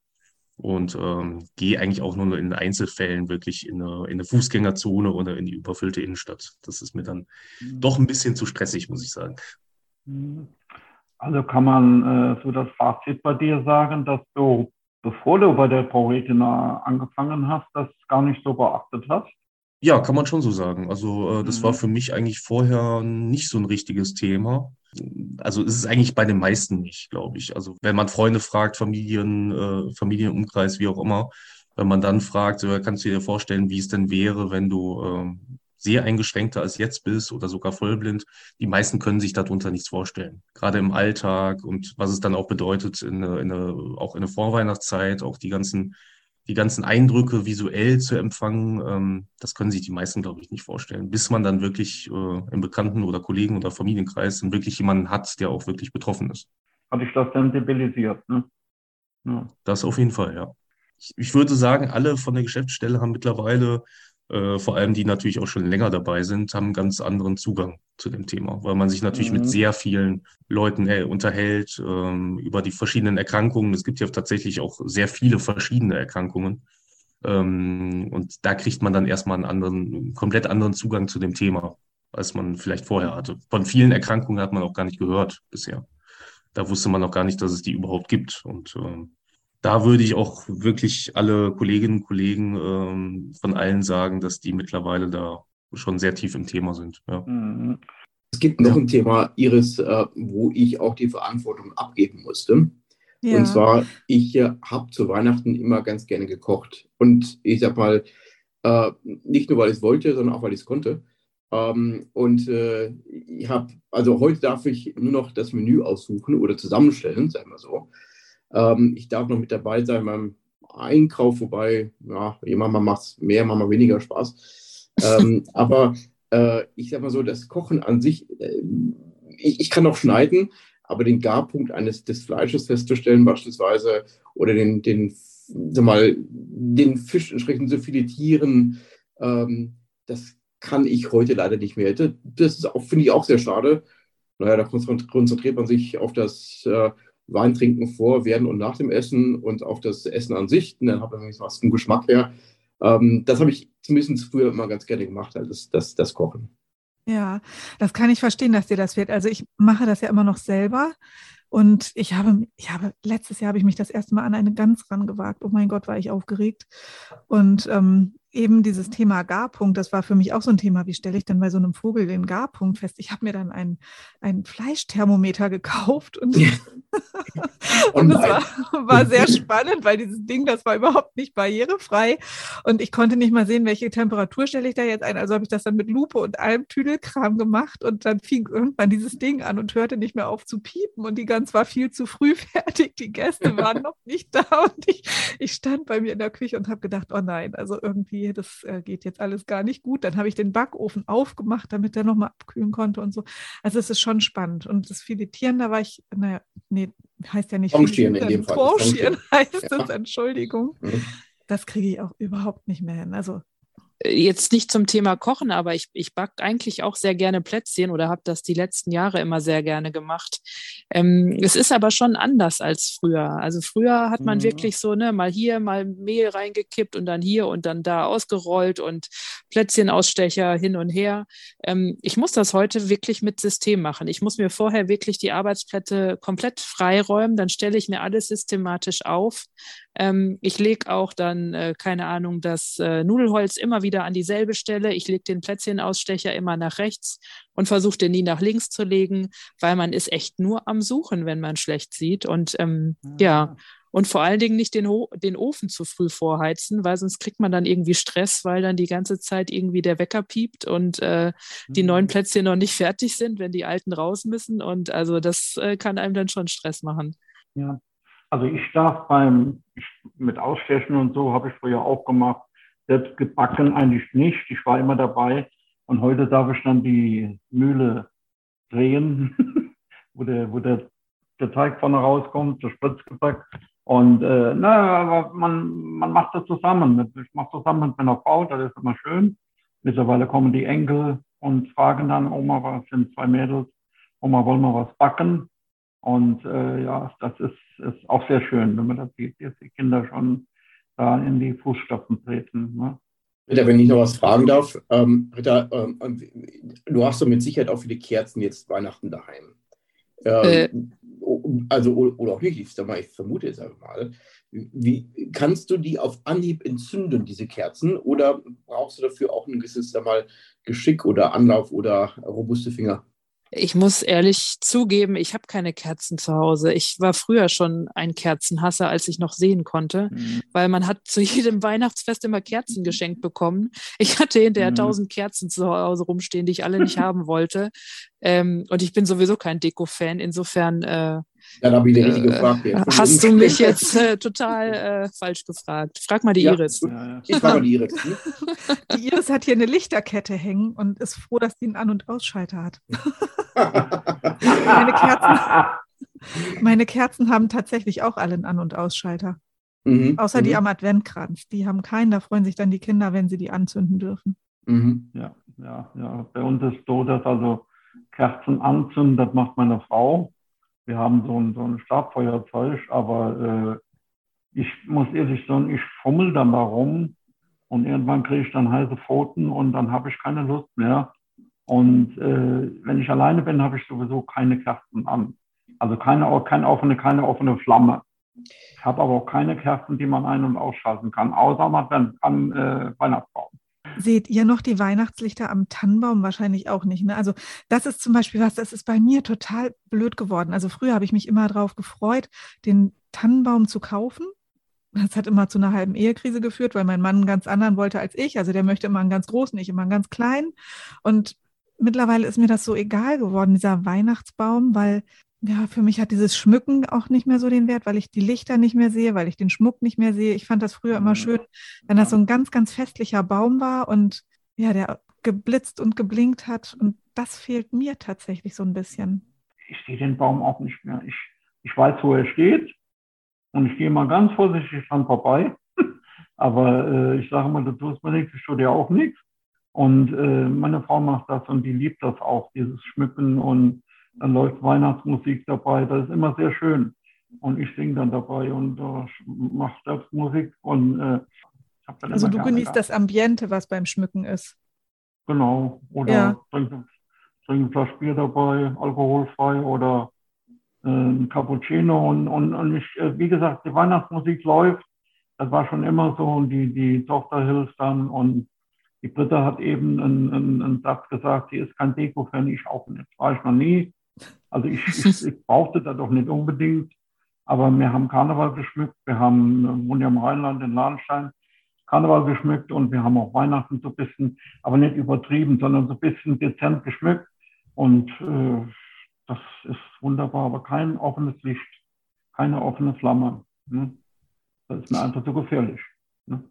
Und ähm, gehe eigentlich auch nur in Einzelfällen wirklich in eine, in eine Fußgängerzone oder in die überfüllte Innenstadt. Das ist mir dann mhm. doch ein bisschen zu stressig, muss ich sagen. Mhm. Also kann man äh, so das Fazit bei dir sagen, dass du, bevor du bei der ProRetina angefangen hast, das gar nicht so beachtet hast? Ja, kann man schon so sagen. Also äh, das mhm. war für mich eigentlich vorher nicht so ein richtiges Thema also ist es eigentlich bei den meisten nicht, glaube ich. Also wenn man Freunde fragt, Familien, äh, Familienumkreis, wie auch immer, wenn man dann fragt, so, kannst du dir vorstellen, wie es denn wäre, wenn du äh, sehr eingeschränkter als jetzt bist oder sogar vollblind, die meisten können sich darunter nichts vorstellen. Gerade im Alltag und was es dann auch bedeutet, in, in eine, auch in der Vorweihnachtszeit, auch die ganzen die ganzen Eindrücke visuell zu empfangen, ähm, das können sich die meisten, glaube ich, nicht vorstellen, bis man dann wirklich äh, im Bekannten- oder Kollegen- oder Familienkreis dann wirklich jemanden hat, der auch wirklich betroffen ist. Hat dich das sensibilisiert, ne? Ja. Das auf jeden Fall, ja. Ich, ich würde sagen, alle von der Geschäftsstelle haben mittlerweile äh, vor allem die natürlich auch schon länger dabei sind, haben einen ganz anderen Zugang zu dem Thema, weil man sich natürlich mhm. mit sehr vielen Leuten äh, unterhält ähm, über die verschiedenen Erkrankungen. Es gibt ja tatsächlich auch sehr viele verschiedene Erkrankungen. Ähm, und da kriegt man dann erstmal einen anderen, einen komplett anderen Zugang zu dem Thema, als man vielleicht vorher hatte. Von vielen Erkrankungen hat man auch gar nicht gehört bisher. Da wusste man auch gar nicht, dass es die überhaupt gibt. Und ähm, da würde ich auch wirklich alle Kolleginnen und Kollegen ähm, von allen sagen, dass die mittlerweile da schon sehr tief im Thema sind. Ja. Mhm. Es gibt noch ein Thema, Iris, äh, wo ich auch die Verantwortung abgeben musste. Ja. Und zwar, ich äh, habe zu Weihnachten immer ganz gerne gekocht. Und ich sag mal, äh, nicht nur, weil ich es wollte, sondern auch, weil ich es konnte. Ähm, und äh, ich habe, also heute darf ich nur noch das Menü aussuchen oder zusammenstellen, sagen wir so. Ähm, ich darf noch mit dabei sein beim Einkauf, wobei, ja, manchmal macht es mehr, manchmal weniger Spaß. ähm, *laughs* aber äh, ich sag mal so, das Kochen an sich, äh, ich, ich, kann auch schneiden, aber den Garpunkt eines des Fleisches festzustellen, beispielsweise, oder den, den, sag mal, den Fisch entsprechend zu filetieren, ähm, das kann ich heute leider nicht mehr. Das auch, finde ich, auch sehr schade. Naja, da konzentriert man sich auf das äh, Wein trinken vor, während und nach dem Essen und auf das Essen an sich. Und dann hat man was vom Geschmack her. Ähm, das habe ich zumindest früher immer ganz gerne gemacht, also das, das, das Kochen. Ja, das kann ich verstehen, dass dir das fehlt. Also ich mache das ja immer noch selber. Und ich habe, ich habe, letztes Jahr habe ich mich das erste Mal an eine Gans rangewagt. Oh mein Gott, war ich aufgeregt. Und ähm, eben dieses Thema Garpunkt, das war für mich auch so ein Thema. Wie stelle ich denn bei so einem Vogel den Garpunkt fest? Ich habe mir dann ein, ein Fleischthermometer gekauft und, *laughs* *laughs* und das war, war, sehr spannend, weil dieses Ding, das war überhaupt nicht barrierefrei und ich konnte nicht mal sehen, welche Temperatur stelle ich da jetzt ein. Also habe ich das dann mit Lupe und allem Tüdelkram gemacht und dann fing irgendwann dieses Ding an und hörte nicht mehr auf zu piepen und die Gans war viel zu früh *laughs* fertig. Die Gäste waren noch nicht da und ich, ich stand bei mir in der Küche und habe gedacht, oh nein, also irgendwie das äh, geht jetzt alles gar nicht gut. Dann habe ich den Backofen aufgemacht, damit der nochmal abkühlen konnte und so. Also es ist schon spannend. Und das Filetieren, da war ich, naja, nee, heißt ja nicht Tranchieren in dem Fall. Tranchieren *laughs* heißt ja. es, Entschuldigung. Mhm. Das kriege ich auch überhaupt nicht mehr hin. Also jetzt nicht zum Thema Kochen, aber ich, ich backe eigentlich auch sehr gerne Plätzchen oder habe das die letzten Jahre immer sehr gerne gemacht. Ähm, es ist aber schon anders als früher. Also früher hat man mhm. wirklich so, ne, mal hier, mal Mehl reingekippt und dann hier und dann da ausgerollt und Plätzchenausstecher hin und her. Ähm, ich muss das heute wirklich mit System machen. Ich muss mir vorher wirklich die Arbeitsplätze komplett freiräumen, dann stelle ich mir alles systematisch auf. Ähm, ich lege auch dann, äh, keine Ahnung, das äh, Nudelholz immer wieder an dieselbe Stelle. Ich lege den Plätzchenausstecher immer nach rechts und versuche den nie nach links zu legen, weil man ist echt nur am Suchen, wenn man schlecht sieht. Und ähm, ja. ja. Ah. Und vor allen Dingen nicht den, den Ofen zu früh vorheizen, weil sonst kriegt man dann irgendwie Stress, weil dann die ganze Zeit irgendwie der Wecker piept und äh, die mhm. neuen Plätzchen noch nicht fertig sind, wenn die alten raus müssen. Und also das äh, kann einem dann schon Stress machen. Ja, also ich darf beim, mit Ausstechen und so habe ich früher auch gemacht, selbst gebacken eigentlich nicht. Ich war immer dabei. Und heute darf ich dann die Mühle drehen, *laughs* wo, der, wo der, der Teig vorne rauskommt, der Spritzgebäck. Und äh, na, man, man macht das zusammen. Ich mache zusammen mit meiner Frau, das ist immer schön. Mittlerweile kommen die Enkel und fragen dann, Oma, was sind zwei Mädels? Oma, wollen wir was backen? Und äh, ja, das ist, ist auch sehr schön, wenn man das sieht, dass die Kinder schon da in die Fußstapfen treten. Ne? Ritter, wenn ich noch was fragen darf, ähm, Ritter, ähm, du hast doch mit Sicherheit auch viele Kerzen jetzt Weihnachten daheim. Ähm, äh. Also, oder auch nicht, ich, sag mal, ich vermute es einfach mal. Wie, kannst du die auf Anhieb entzünden, diese Kerzen, oder brauchst du dafür auch ein gewisses sag mal, Geschick oder Anlauf oder robuste Finger? Ich muss ehrlich zugeben, ich habe keine Kerzen zu Hause. Ich war früher schon ein Kerzenhasser, als ich noch sehen konnte, mhm. weil man hat zu *laughs* jedem Weihnachtsfest immer Kerzen geschenkt bekommen. Ich hatte hinterher mhm. tausend Kerzen zu Hause rumstehen, die ich alle nicht *laughs* haben wollte. Ähm, und ich bin sowieso kein Deko-Fan. Insofern äh, dann habe ich die richtige äh, Frage. Hast du mich jetzt äh, total äh, falsch gefragt? Frag mal die ja. Iris. Ich frage mal die Iris. Hm? *laughs* Die Iris hat hier eine Lichterkette hängen und ist froh, dass sie einen An- und Ausschalter hat. meine, Kerzen, *laughs* meine Kerzen haben tatsächlich auch alle einen An- und Ausschalter. Mhm. Außer mhm. die am Adventkranz. Die haben keinen. Da freuen sich dann die Kinder, wenn sie die anzünden dürfen. Mhm. Ja, ja, ja. Bei uns ist so, dass also Kerzen anzünden, das macht meine Frau. Wir haben so ein, so ein Stabfeuerzeug, aber äh, ich muss ehrlich sagen, ich fummel dann da rum und irgendwann kriege ich dann heiße Pfoten und dann habe ich keine Lust mehr. Und äh, wenn ich alleine bin, habe ich sowieso keine Kerzen an. Also keine, keine, offene, keine offene Flamme. Ich habe aber auch keine Kerzen, die man ein- und ausschalten kann, außer man einen äh, Weihnachtsbaum. Seht ihr noch die Weihnachtslichter am Tannenbaum? Wahrscheinlich auch nicht. Ne? Also das ist zum Beispiel was, das ist bei mir total blöd geworden. Also früher habe ich mich immer darauf gefreut, den Tannenbaum zu kaufen. Das hat immer zu einer halben Ehekrise geführt, weil mein Mann einen ganz anderen wollte als ich. Also der möchte immer einen ganz großen, ich immer einen ganz kleinen. Und mittlerweile ist mir das so egal geworden, dieser Weihnachtsbaum, weil ja, für mich hat dieses Schmücken auch nicht mehr so den Wert, weil ich die Lichter nicht mehr sehe, weil ich den Schmuck nicht mehr sehe. Ich fand das früher immer schön, wenn das so ein ganz, ganz festlicher Baum war und ja, der geblitzt und geblinkt hat. Und das fehlt mir tatsächlich so ein bisschen. Ich sehe den Baum auch nicht mehr. Ich, ich weiß, wo er steht und ich gehe mal ganz vorsichtig dran vorbei. *laughs* Aber äh, ich sage mal, du tust mir nichts, ich tue dir auch nichts. Und äh, meine Frau macht das und die liebt das auch, dieses Schmücken und dann läuft Weihnachtsmusik dabei, das ist immer sehr schön. Und ich singe dann dabei und äh, mache selbst Musik und äh, Also du genießt gehabt. das Ambiente, was beim Schmücken ist. Genau. Oder ja. trinken, trinken ein Glas Bier dabei, alkoholfrei oder äh, ein Cappuccino. Und, und, und ich, äh, wie gesagt, die Weihnachtsmusik läuft. Das war schon immer so. Und die, die Tochter hilft dann. Und die Britta hat eben einen, einen, einen Satz gesagt, sie ist kein Deko-Fan, ich auch nicht. Das war ich noch nie. Also ich, ich, *laughs* ich brauchte das doch nicht unbedingt. Aber wir haben Karneval geschmückt. Wir haben, wohnen ja im Rheinland in Lahnstein. Karneval geschmückt und wir haben auch Weihnachten so ein bisschen, aber nicht übertrieben, sondern so ein bisschen dezent geschmückt. Und äh, das ist wunderbar, aber kein offenes Licht, keine offene Flamme. Ne? Das ist mir einfach zu gefährlich. Ne?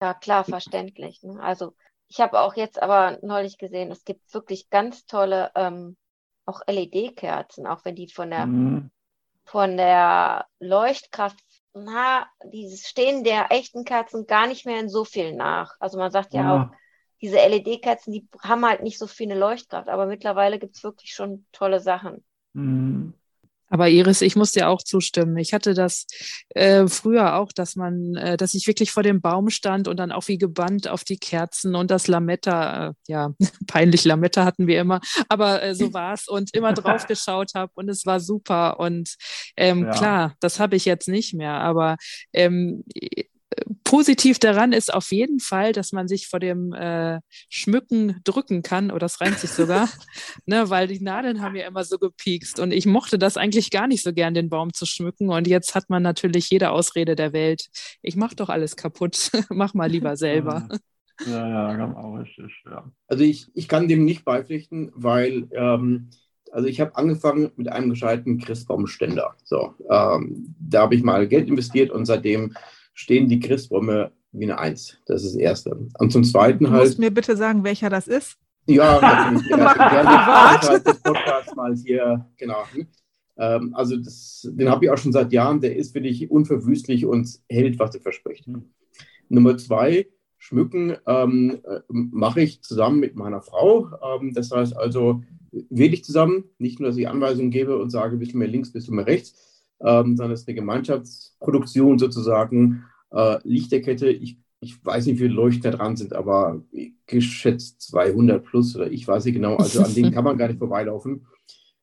Ja, klar, verständlich. Ne? Also ich habe auch jetzt aber neulich gesehen, es gibt wirklich ganz tolle ähm, auch LED-Kerzen, auch wenn die von der mhm. von der Leuchtkraft na, dieses Stehen der echten Kerzen gar nicht mehr in so viel nach. Also man sagt ja, ja. auch, diese LED-Kerzen, die haben halt nicht so viel eine Leuchtkraft, aber mittlerweile gibt es wirklich schon tolle Sachen. Mhm. Aber Iris, ich muss dir auch zustimmen. Ich hatte das äh, früher auch, dass man, äh, dass ich wirklich vor dem Baum stand und dann auch wie gebannt auf die Kerzen und das Lametta, äh, ja, *laughs* peinlich Lametta hatten wir immer, aber äh, so war es und immer drauf *laughs* geschaut habe und es war super. Und ähm, ja. klar, das habe ich jetzt nicht mehr, aber ähm, positiv daran ist auf jeden Fall, dass man sich vor dem äh, Schmücken drücken kann, oder das reimt sich sogar, *laughs* ne, weil die Nadeln haben ja immer so gepiekst und ich mochte das eigentlich gar nicht so gern, den Baum zu schmücken und jetzt hat man natürlich jede Ausrede der Welt. Ich mach doch alles kaputt, *laughs* mach mal lieber selber. Ja, ja, ganz auch richtig, ja. Also ich, ich kann dem nicht beipflichten, weil ähm, also ich habe angefangen mit einem gescheiten Christbaumständer. So, ähm, da habe ich mal Geld investiert und seitdem stehen die Christbäume wie eine Eins. Das ist das Erste. Und zum Zweiten du halt. Du musst mir bitte sagen, welcher das ist. Ja, *laughs* natürlich. gerne das Podcast mal hier, genau. Ähm, also das, den habe ich auch schon seit Jahren. Der ist wirklich unverwüstlich und hält, was er verspricht. Mhm. Nummer zwei, Schmücken ähm, äh, mache ich zusammen mit meiner Frau. Ähm, das heißt also wirklich zusammen. Nicht nur, dass ich Anweisungen gebe und sage, bist du mehr links, bist du mehr rechts, ähm, sondern es ist eine Gemeinschaftsproduktion sozusagen. Äh, Lichterkette, ich, ich weiß nicht, wie viele Leuchter dran sind, aber geschätzt 200 plus oder ich weiß nicht genau, also an denen *laughs* kann man gar nicht vorbeilaufen.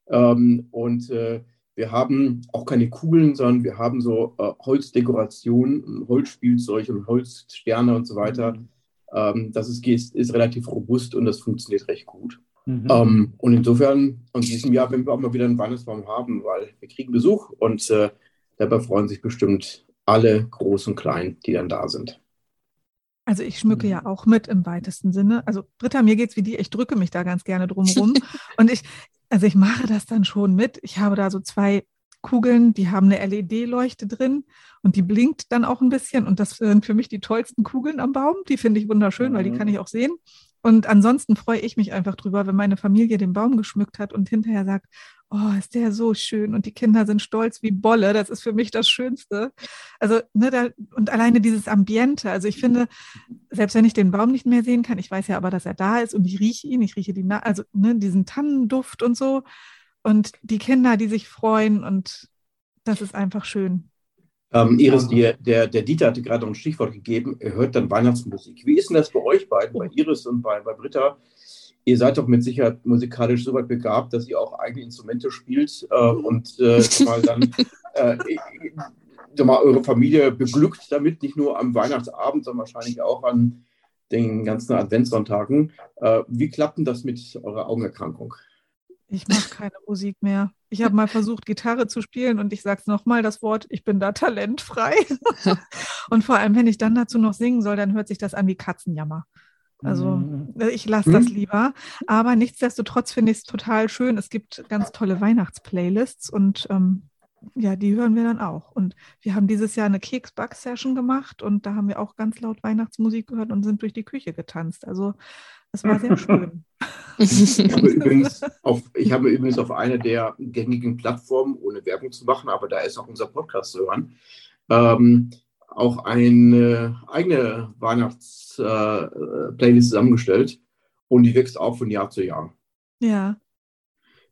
Ähm, und äh, wir haben auch keine Kugeln, sondern wir haben so äh, Holzdekorationen, Holzspielzeug und Holzsterne und so weiter. Mhm. Ähm, das ist, ist relativ robust und das funktioniert recht gut. Mhm. Ähm, und insofern, in diesem Jahr, wenn wir auch mal wieder einen Weihnachtsbaum haben, weil wir kriegen Besuch und äh, dabei freuen sich bestimmt alle Groß und Klein, die dann da sind. Also ich schmücke ja auch mit im weitesten Sinne. Also Britta, mir geht es wie die, ich drücke mich da ganz gerne drum rum. *laughs* und ich, also ich mache das dann schon mit. Ich habe da so zwei Kugeln, die haben eine LED-Leuchte drin und die blinkt dann auch ein bisschen. Und das sind für mich die tollsten Kugeln am Baum. Die finde ich wunderschön, mhm. weil die mhm. kann ich auch sehen. Und ansonsten freue ich mich einfach drüber, wenn meine Familie den Baum geschmückt hat und hinterher sagt, oh, ist der so schön und die Kinder sind stolz wie Bolle. Das ist für mich das Schönste. Also, ne, da, und alleine dieses Ambiente. Also ich finde, selbst wenn ich den Baum nicht mehr sehen kann, ich weiß ja aber, dass er da ist und ich rieche ihn, ich rieche die, also ne, diesen Tannenduft und so. Und die Kinder, die sich freuen und das ist einfach schön. Ähm, Iris, die, der, der Dieter hatte gerade ein Stichwort gegeben, er hört dann Weihnachtsmusik. Wie ist denn das bei euch beiden, bei Iris und bei, bei Britta? Ihr seid doch mit Sicherheit musikalisch so weit begabt, dass ihr auch eigene Instrumente spielt äh, und äh, mal dann *laughs* äh, mal eure Familie beglückt damit, nicht nur am Weihnachtsabend, sondern wahrscheinlich auch an den ganzen Adventssonntagen. Äh, wie klappt denn das mit eurer Augenerkrankung? Ich mache keine Musik mehr. Ich habe mal versucht, Gitarre zu spielen und ich sage es nochmal das Wort, ich bin da talentfrei. *laughs* und vor allem, wenn ich dann dazu noch singen soll, dann hört sich das an wie Katzenjammer. Also mhm. ich lasse das mhm. lieber. Aber nichtsdestotrotz finde ich es total schön. Es gibt ganz tolle Weihnachtsplaylists und ähm, ja, die hören wir dann auch. Und wir haben dieses Jahr eine Keks-Back-Session gemacht und da haben wir auch ganz laut Weihnachtsmusik gehört und sind durch die Küche getanzt. Also es war sehr schön. ich, habe *laughs* übrigens auf, ich habe übrigens auf einer der gängigen Plattformen, ohne Werbung zu machen, aber da ist auch unser Podcast zu hören, ähm, auch eine eigene Weihnachts-Playlist äh, zusammengestellt und die wächst auch von Jahr zu Jahr. Ja.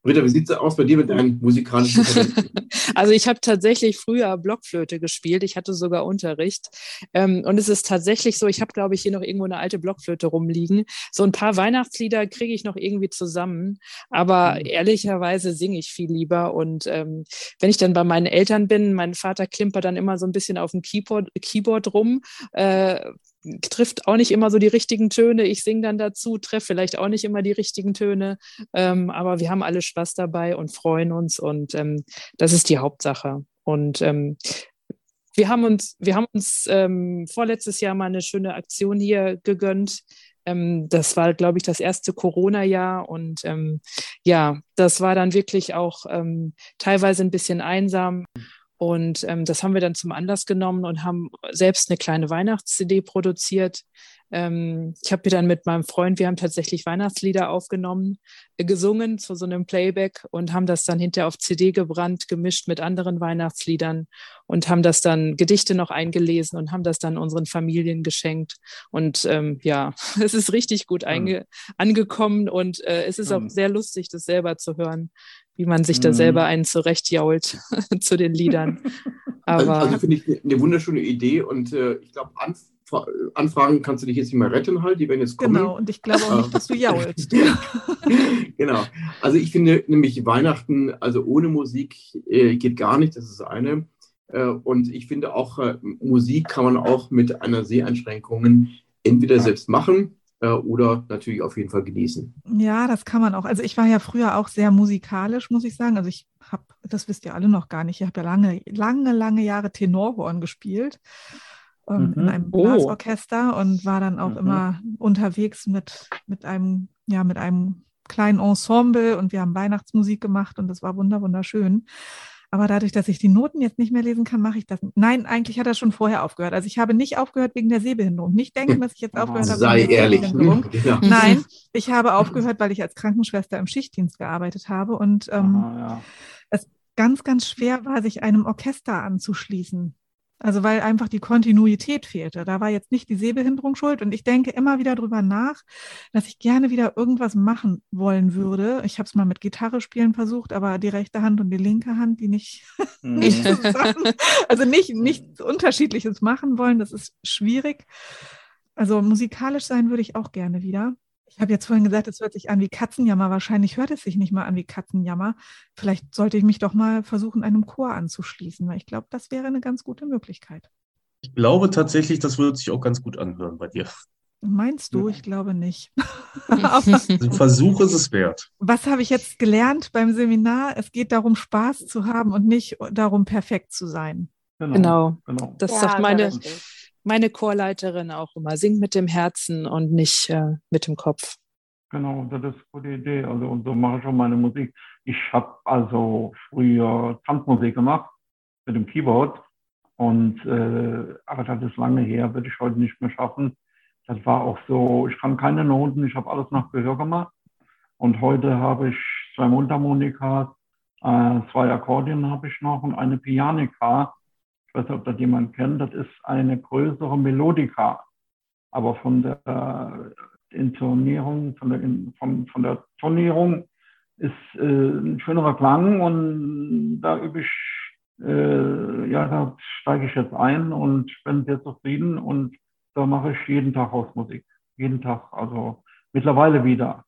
Britta, wie sieht es aus bei dir mit deinen musikalischen Talenten? *laughs* also ich habe tatsächlich früher Blockflöte gespielt. Ich hatte sogar Unterricht. Ähm, und es ist tatsächlich so, ich habe, glaube ich, hier noch irgendwo eine alte Blockflöte rumliegen. So ein paar Weihnachtslieder kriege ich noch irgendwie zusammen. Aber mhm. ehrlicherweise singe ich viel lieber. Und ähm, wenn ich dann bei meinen Eltern bin, mein Vater klimpert dann immer so ein bisschen auf dem Keyboard, Keyboard rum. Äh, trifft auch nicht immer so die richtigen Töne. Ich singe dann dazu, treffe vielleicht auch nicht immer die richtigen Töne. Ähm, aber wir haben alle Spaß dabei und freuen uns und ähm, das ist die Hauptsache. Und ähm, wir haben uns, wir haben uns ähm, vorletztes Jahr mal eine schöne Aktion hier gegönnt. Ähm, das war, glaube ich, das erste Corona-Jahr und ähm, ja, das war dann wirklich auch teilweise ein bisschen einsam. Und ähm, das haben wir dann zum Anlass genommen und haben selbst eine kleine Weihnachts-CD produziert. Ähm, ich habe hier dann mit meinem Freund, wir haben tatsächlich Weihnachtslieder aufgenommen, äh, gesungen zu so einem Playback und haben das dann hinterher auf CD gebrannt, gemischt mit anderen Weihnachtsliedern und haben das dann Gedichte noch eingelesen und haben das dann unseren Familien geschenkt. Und ähm, ja, *laughs* es ist richtig gut mhm. angekommen und äh, es ist mhm. auch sehr lustig, das selber zu hören wie man sich da mhm. selber einen zurechtjault *laughs* zu den Liedern. *laughs* Also, Aber, also, finde ich eine wunderschöne Idee und äh, ich glaube, Anf Anfragen kannst du dich jetzt nicht mehr retten halt, die werden jetzt kommen. Genau, und ich glaube auch nicht, dass du jaulst. *laughs* genau. Also ich finde nämlich Weihnachten, also ohne Musik äh, geht gar nicht, das ist eine. Äh, und ich finde auch, äh, Musik kann man auch mit einer Seheinschränkung entweder selbst machen äh, oder natürlich auf jeden Fall genießen. Ja, das kann man auch. Also ich war ja früher auch sehr musikalisch, muss ich sagen. Also ich habe, das wisst ihr alle noch gar nicht, ich habe ja lange, lange, lange Jahre Tenorhorn gespielt. Ähm, mhm. in einem oh. Blasorchester oh. und war dann auch mhm. immer unterwegs mit, mit einem, ja, mit einem kleinen Ensemble und wir haben Weihnachtsmusik gemacht und das war wunderschön. Aber dadurch, dass ich die Noten jetzt nicht mehr lesen kann, mache ich das. Nein, eigentlich hat er schon vorher aufgehört. Also ich habe nicht aufgehört wegen der Sehbehinderung. Nicht denken, *laughs* dass ich jetzt aufgehört habe. Sei ehrlich. Hm, *laughs* ja. Nein, *laughs* ich habe aufgehört, weil ich als Krankenschwester im Schichtdienst gearbeitet habe und ähm, Aha, ja. es ganz, ganz schwer war, sich einem Orchester anzuschließen. Also weil einfach die Kontinuität fehlte. Da war jetzt nicht die Sehbehinderung schuld. Und ich denke immer wieder drüber nach, dass ich gerne wieder irgendwas machen wollen würde. Ich habe es mal mit Gitarre spielen versucht, aber die rechte Hand und die linke Hand, die nicht, *laughs* mhm. nicht zusammen, also nicht nichts Unterschiedliches machen wollen, das ist schwierig. Also musikalisch sein würde ich auch gerne wieder. Ich habe jetzt vorhin gesagt, es hört sich an wie Katzenjammer. Wahrscheinlich hört es sich nicht mal an wie Katzenjammer. Vielleicht sollte ich mich doch mal versuchen, einem Chor anzuschließen, weil ich glaube, das wäre eine ganz gute Möglichkeit. Ich glaube tatsächlich, das würde sich auch ganz gut anhören bei dir. Meinst du? Ich glaube nicht. *laughs* Ein Versuch ist es wert. Was habe ich jetzt gelernt beim Seminar? Es geht darum, Spaß zu haben und nicht darum, perfekt zu sein. Genau. genau. genau. Das ja, sagt meine, meine Chorleiterin auch immer, singt mit dem Herzen und nicht äh, mit dem Kopf. Genau, das ist eine gute Idee. Also und so mache ich auch meine Musik. Ich habe also früher Tanzmusik gemacht mit dem Keyboard. Und äh, aber das ist lange her, würde ich heute nicht mehr schaffen. Das war auch so, ich kann keine Noten, ich habe alles nach Gehör gemacht. Und heute habe ich zwei Mundharmonikas, äh, zwei Akkordeon habe ich noch und eine Pianika ich weiß nicht, ob das jemand kennt, das ist eine größere Melodika. Aber von der Intonierung, von der, von, von der Tonierung ist äh, ein schönerer Klang und da übe ich, äh, ja, da steige ich jetzt ein und bin sehr zufrieden und da mache ich jeden Tag Hausmusik. Jeden Tag, also mittlerweile wieder.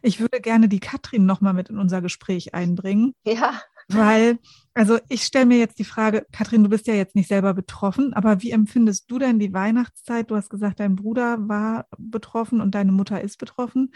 Ich würde gerne die Katrin nochmal mit in unser Gespräch einbringen. Ja. Weil, also ich stelle mir jetzt die Frage, Katrin, du bist ja jetzt nicht selber betroffen, aber wie empfindest du denn die Weihnachtszeit? Du hast gesagt, dein Bruder war betroffen und deine Mutter ist betroffen.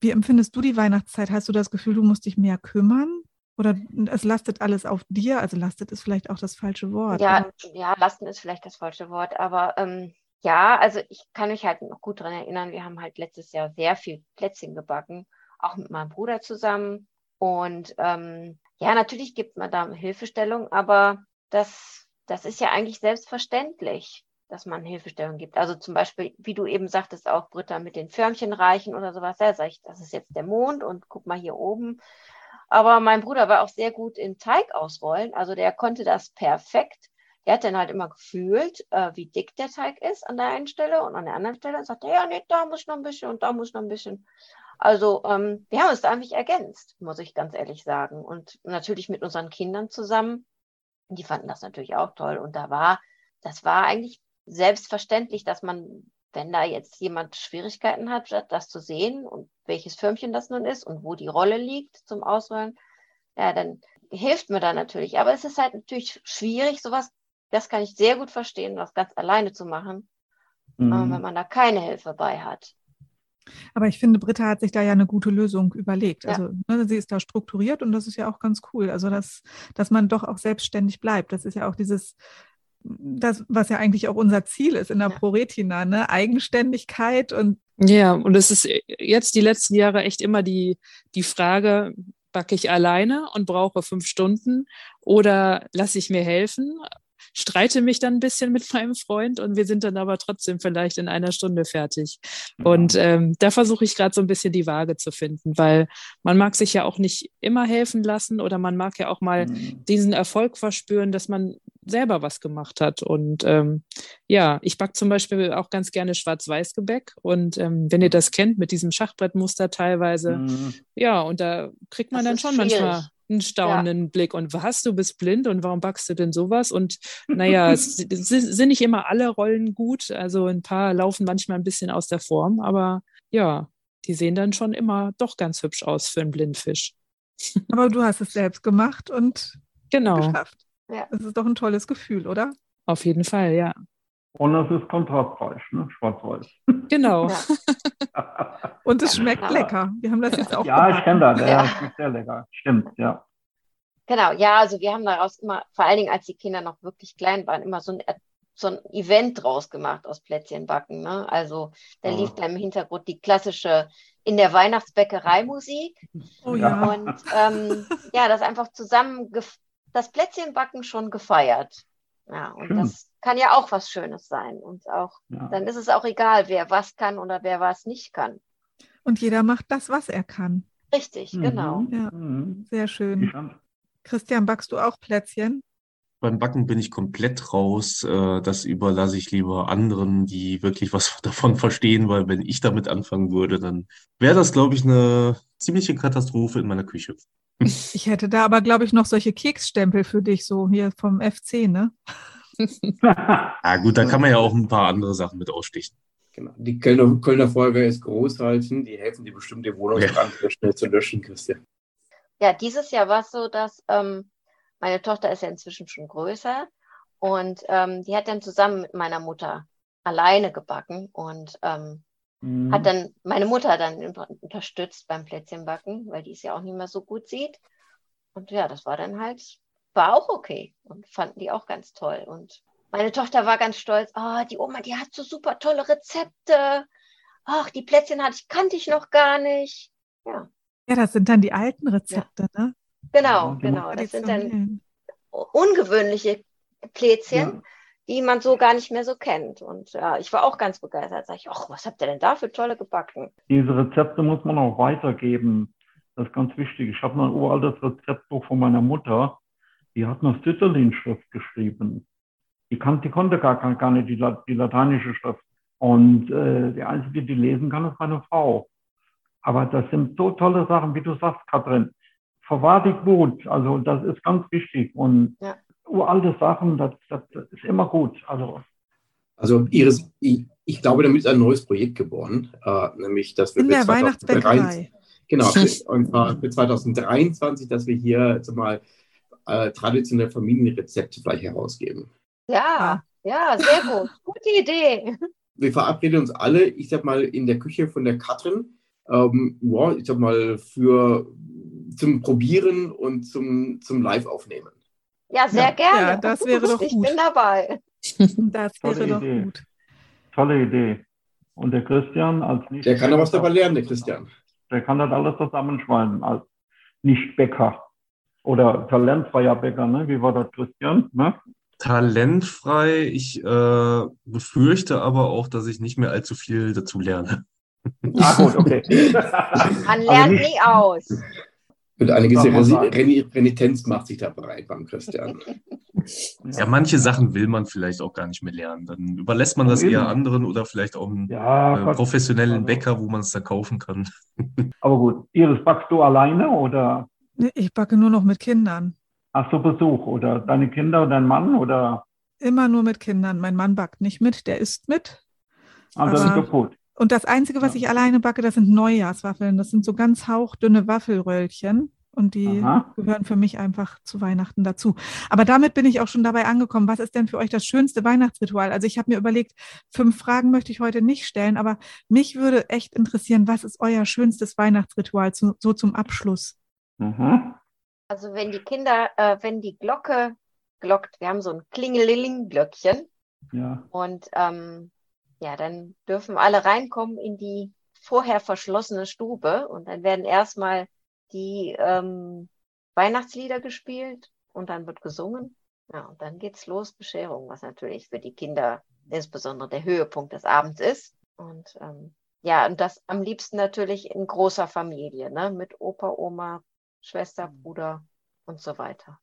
Wie empfindest du die Weihnachtszeit? Hast du das Gefühl, du musst dich mehr kümmern? Oder es lastet alles auf dir? Also lastet ist vielleicht auch das falsche Wort. Ja, ja lasten ist vielleicht das falsche Wort, aber ähm, ja, also ich kann mich halt noch gut daran erinnern, wir haben halt letztes Jahr sehr viel Plätzchen gebacken, auch mit meinem Bruder zusammen. Und ähm, ja, natürlich gibt man da Hilfestellung, aber das, das ist ja eigentlich selbstverständlich, dass man Hilfestellung gibt. Also zum Beispiel, wie du eben sagtest, auch Britta mit den Förmchen reichen oder sowas. Ja, sag ich, das ist jetzt der Mond und guck mal hier oben. Aber mein Bruder war auch sehr gut in Teig ausrollen. Also der konnte das perfekt. Der hat dann halt immer gefühlt, äh, wie dick der Teig ist an der einen Stelle und an der anderen Stelle. Und sagte, ja, nee, da muss noch ein bisschen und da muss noch ein bisschen. Also ähm, wir haben uns da eigentlich ergänzt, muss ich ganz ehrlich sagen. Und natürlich mit unseren Kindern zusammen. Die fanden das natürlich auch toll. Und da war, das war eigentlich selbstverständlich, dass man, wenn da jetzt jemand Schwierigkeiten hat, das zu sehen und welches Firmchen das nun ist und wo die Rolle liegt zum Ausrollen, ja, dann hilft mir da natürlich. Aber es ist halt natürlich schwierig, sowas, das kann ich sehr gut verstehen, das ganz alleine zu machen, mhm. äh, wenn man da keine Hilfe bei hat. Aber ich finde, Britta hat sich da ja eine gute Lösung überlegt. Ja. Also ne, sie ist da strukturiert und das ist ja auch ganz cool. Also dass, dass man doch auch selbstständig bleibt. Das ist ja auch dieses, das, was ja eigentlich auch unser Ziel ist in der ja. ProRetina, ne? Eigenständigkeit und ja, und es ist jetzt die letzten Jahre echt immer die, die Frage, backe ich alleine und brauche fünf Stunden oder lasse ich mir helfen? Streite mich dann ein bisschen mit meinem Freund und wir sind dann aber trotzdem vielleicht in einer Stunde fertig. Ja. Und ähm, da versuche ich gerade so ein bisschen die Waage zu finden, weil man mag sich ja auch nicht immer helfen lassen oder man mag ja auch mal mhm. diesen Erfolg verspüren, dass man selber was gemacht hat. Und ähm, ja, ich backe zum Beispiel auch ganz gerne Schwarz-Weiß-Gebäck. Und ähm, wenn ihr das kennt, mit diesem Schachbrettmuster teilweise, mhm. ja, und da kriegt man das dann schon schwierig. manchmal einen staunenden ja. Blick. Und was, du bist blind und warum backst du denn sowas? Und naja, es *laughs* sind nicht immer alle Rollen gut. Also ein paar laufen manchmal ein bisschen aus der Form, aber ja, die sehen dann schon immer doch ganz hübsch aus für einen Blindfisch. *laughs* Aber du hast es selbst gemacht und genau. geschafft. Ja. Das ist doch ein tolles Gefühl, oder? Auf jeden Fall, ja. Und es ist kontrastreich, ne? Schwarz-Weiß. Genau. Ja. *laughs* Und es schmeckt ja. lecker. Wir haben das jetzt auch. Ja, gemacht. ich kenne das. Ja, schmeckt sehr lecker. Stimmt, ja. Genau, ja, also wir haben daraus immer, vor allen Dingen als die Kinder noch wirklich klein waren, immer so ein, so ein Event draus gemacht aus Plätzchenbacken. Ne? Also da oh. lief da im Hintergrund die klassische in der Weihnachtsbäckerei Musik. Oh ja. Und ähm, ja, das einfach zusammen, das Plätzchenbacken schon gefeiert. Ja, und Schön. das kann ja auch was Schönes sein. Und auch, ja. dann ist es auch egal, wer was kann oder wer was nicht kann. Und jeder macht das, was er kann. Richtig, mhm. genau. Ja, mhm. sehr schön. Christian, backst du auch Plätzchen? Beim Backen bin ich komplett raus. Äh, das überlasse ich lieber anderen, die wirklich was *laughs* davon verstehen, weil wenn ich damit anfangen würde, dann wäre das, glaube ich, eine ziemliche Katastrophe in meiner Küche. Ich hätte da aber, glaube ich, noch solche Keksstempel für dich, so hier vom FC, ne? *laughs* ja, gut, da kann man ja auch ein paar andere Sachen mit ausstichen. Genau. Die Kölner, Kölner Feuerwehr ist großhalten, die helfen dir bestimmt, den Wohnungsbrand ja. schnell zu löschen, Christian. Ja, dieses Jahr war es so, dass ähm, meine Tochter ist ja inzwischen schon größer und ähm, die hat dann zusammen mit meiner Mutter alleine gebacken und ähm, mhm. hat dann, meine Mutter dann unterstützt beim Plätzchenbacken, weil die es ja auch nicht mehr so gut sieht. Und ja, das war dann halt war auch okay und fanden die auch ganz toll. Und meine Tochter war ganz stolz, oh, die Oma, die hat so super tolle Rezepte. Ach, die Plätzchen hatte ich, kannte ich noch gar nicht. Ja. Ja, das sind dann die alten Rezepte, ja. ne? Genau, genau. Das sind dann ungewöhnliche Plätzchen, ja. die man so gar nicht mehr so kennt. Und ja, ich war auch ganz begeistert. Sag ich, ach, was habt ihr denn da für tolle gebacken? Diese Rezepte muss man auch weitergeben. Das ist ganz wichtig. Ich habe noch ein uraltes Rezeptbuch von meiner Mutter die hat noch Sütterlin-Schrift geschrieben. Die, kann, die konnte gar, gar nicht die, die lateinische Schrift. Und äh, die einzige, die lesen kann, ist meine Frau. Aber das sind so tolle Sachen, wie du sagst, Katrin. Verwahr dich gut. Also das ist ganz wichtig. Und ja. uralte Sachen, das, das, ist immer gut. Also, also Iris, ich, ich glaube, damit ist ein neues Projekt geboren, äh, nämlich dass wir in der Weihnachtsbäckerei. Genau, und zwar für 2023, dass wir hier zumal äh, traditionelle Familienrezepte vielleicht herausgeben. Ja, ja, sehr gut. *laughs* Gute Idee. Wir verabreden uns alle, ich sag mal, in der Küche von der Katrin, ähm, ja, ich sag mal, für zum Probieren und zum, zum Live-Aufnehmen. Ja, sehr ja. gerne. Ja, das wäre doch gut. Ich bin dabei. *laughs* Das wäre Tolle doch Idee. gut. Tolle Idee. Und der Christian als nicht Der kann doch was dabei lernen, der Christian. Der kann das alles zusammenschreiben als Nicht-Bäcker oder talentfreier Bäcker, ne? Wie war das, Christian? Ne? Talentfrei. Ich äh, befürchte aber auch, dass ich nicht mehr allzu viel dazu lerne. Ah, gut, okay. Man lernt nie aus. Und eine gewisse Renitenz macht sich da bereit beim Christian. *laughs* Ja, manche Sachen will man vielleicht auch gar nicht mehr lernen. Dann überlässt man das eher anderen oder vielleicht auch einem ja, äh, professionellen also. Bäcker, wo man es da kaufen kann. *laughs* Aber gut, Iris, backst du alleine oder? Ich backe nur noch mit Kindern. Hast du Besuch oder deine Kinder oder dein Mann oder? Immer nur mit Kindern. Mein Mann backt nicht mit, der isst mit. Also aber, ist gut. Und das Einzige, was ja. ich alleine backe, das sind Neujahrswaffeln. Das sind so ganz hauchdünne Waffelröllchen. Und die Aha. gehören für mich einfach zu Weihnachten dazu. Aber damit bin ich auch schon dabei angekommen. Was ist denn für euch das schönste Weihnachtsritual? Also ich habe mir überlegt, fünf Fragen möchte ich heute nicht stellen, aber mich würde echt interessieren, was ist euer schönstes Weihnachtsritual zu, so zum Abschluss? Mhm. Also wenn die Kinder, äh, wenn die Glocke glockt, wir haben so ein Klingeling-Glöckchen. Ja. Und ähm, ja, dann dürfen alle reinkommen in die vorher verschlossene Stube und dann werden erstmal die ähm, Weihnachtslieder gespielt und dann wird gesungen. Ja, und dann geht's los, Bescherung, was natürlich für die Kinder insbesondere der Höhepunkt des Abends ist. Und ähm, ja, und das am liebsten natürlich in großer Familie, ne? mit Opa, Oma, Schwester, Bruder und so weiter.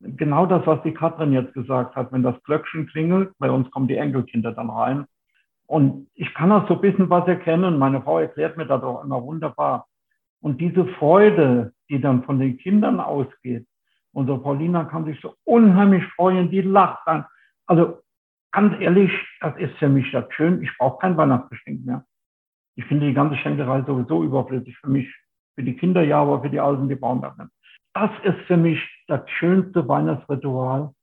Genau das, was die Katrin jetzt gesagt hat, wenn das Glöckchen klingelt, bei uns kommen die Enkelkinder dann rein. Und ich kann auch so ein bisschen was erkennen. Meine Frau erklärt mir das auch immer wunderbar. Und diese Freude, die dann von den Kindern ausgeht, unsere Paulina kann sich so unheimlich freuen, die lacht dann. Also ganz ehrlich, das ist für mich das schön. Ich brauche kein Weihnachtsgeschenk mehr. Ich finde die ganze Schenkerei sowieso überflüssig für mich. Für die Kinder ja, aber für die Alten, die brauchen das nicht. Das ist für mich das schönste Weihnachtsritual.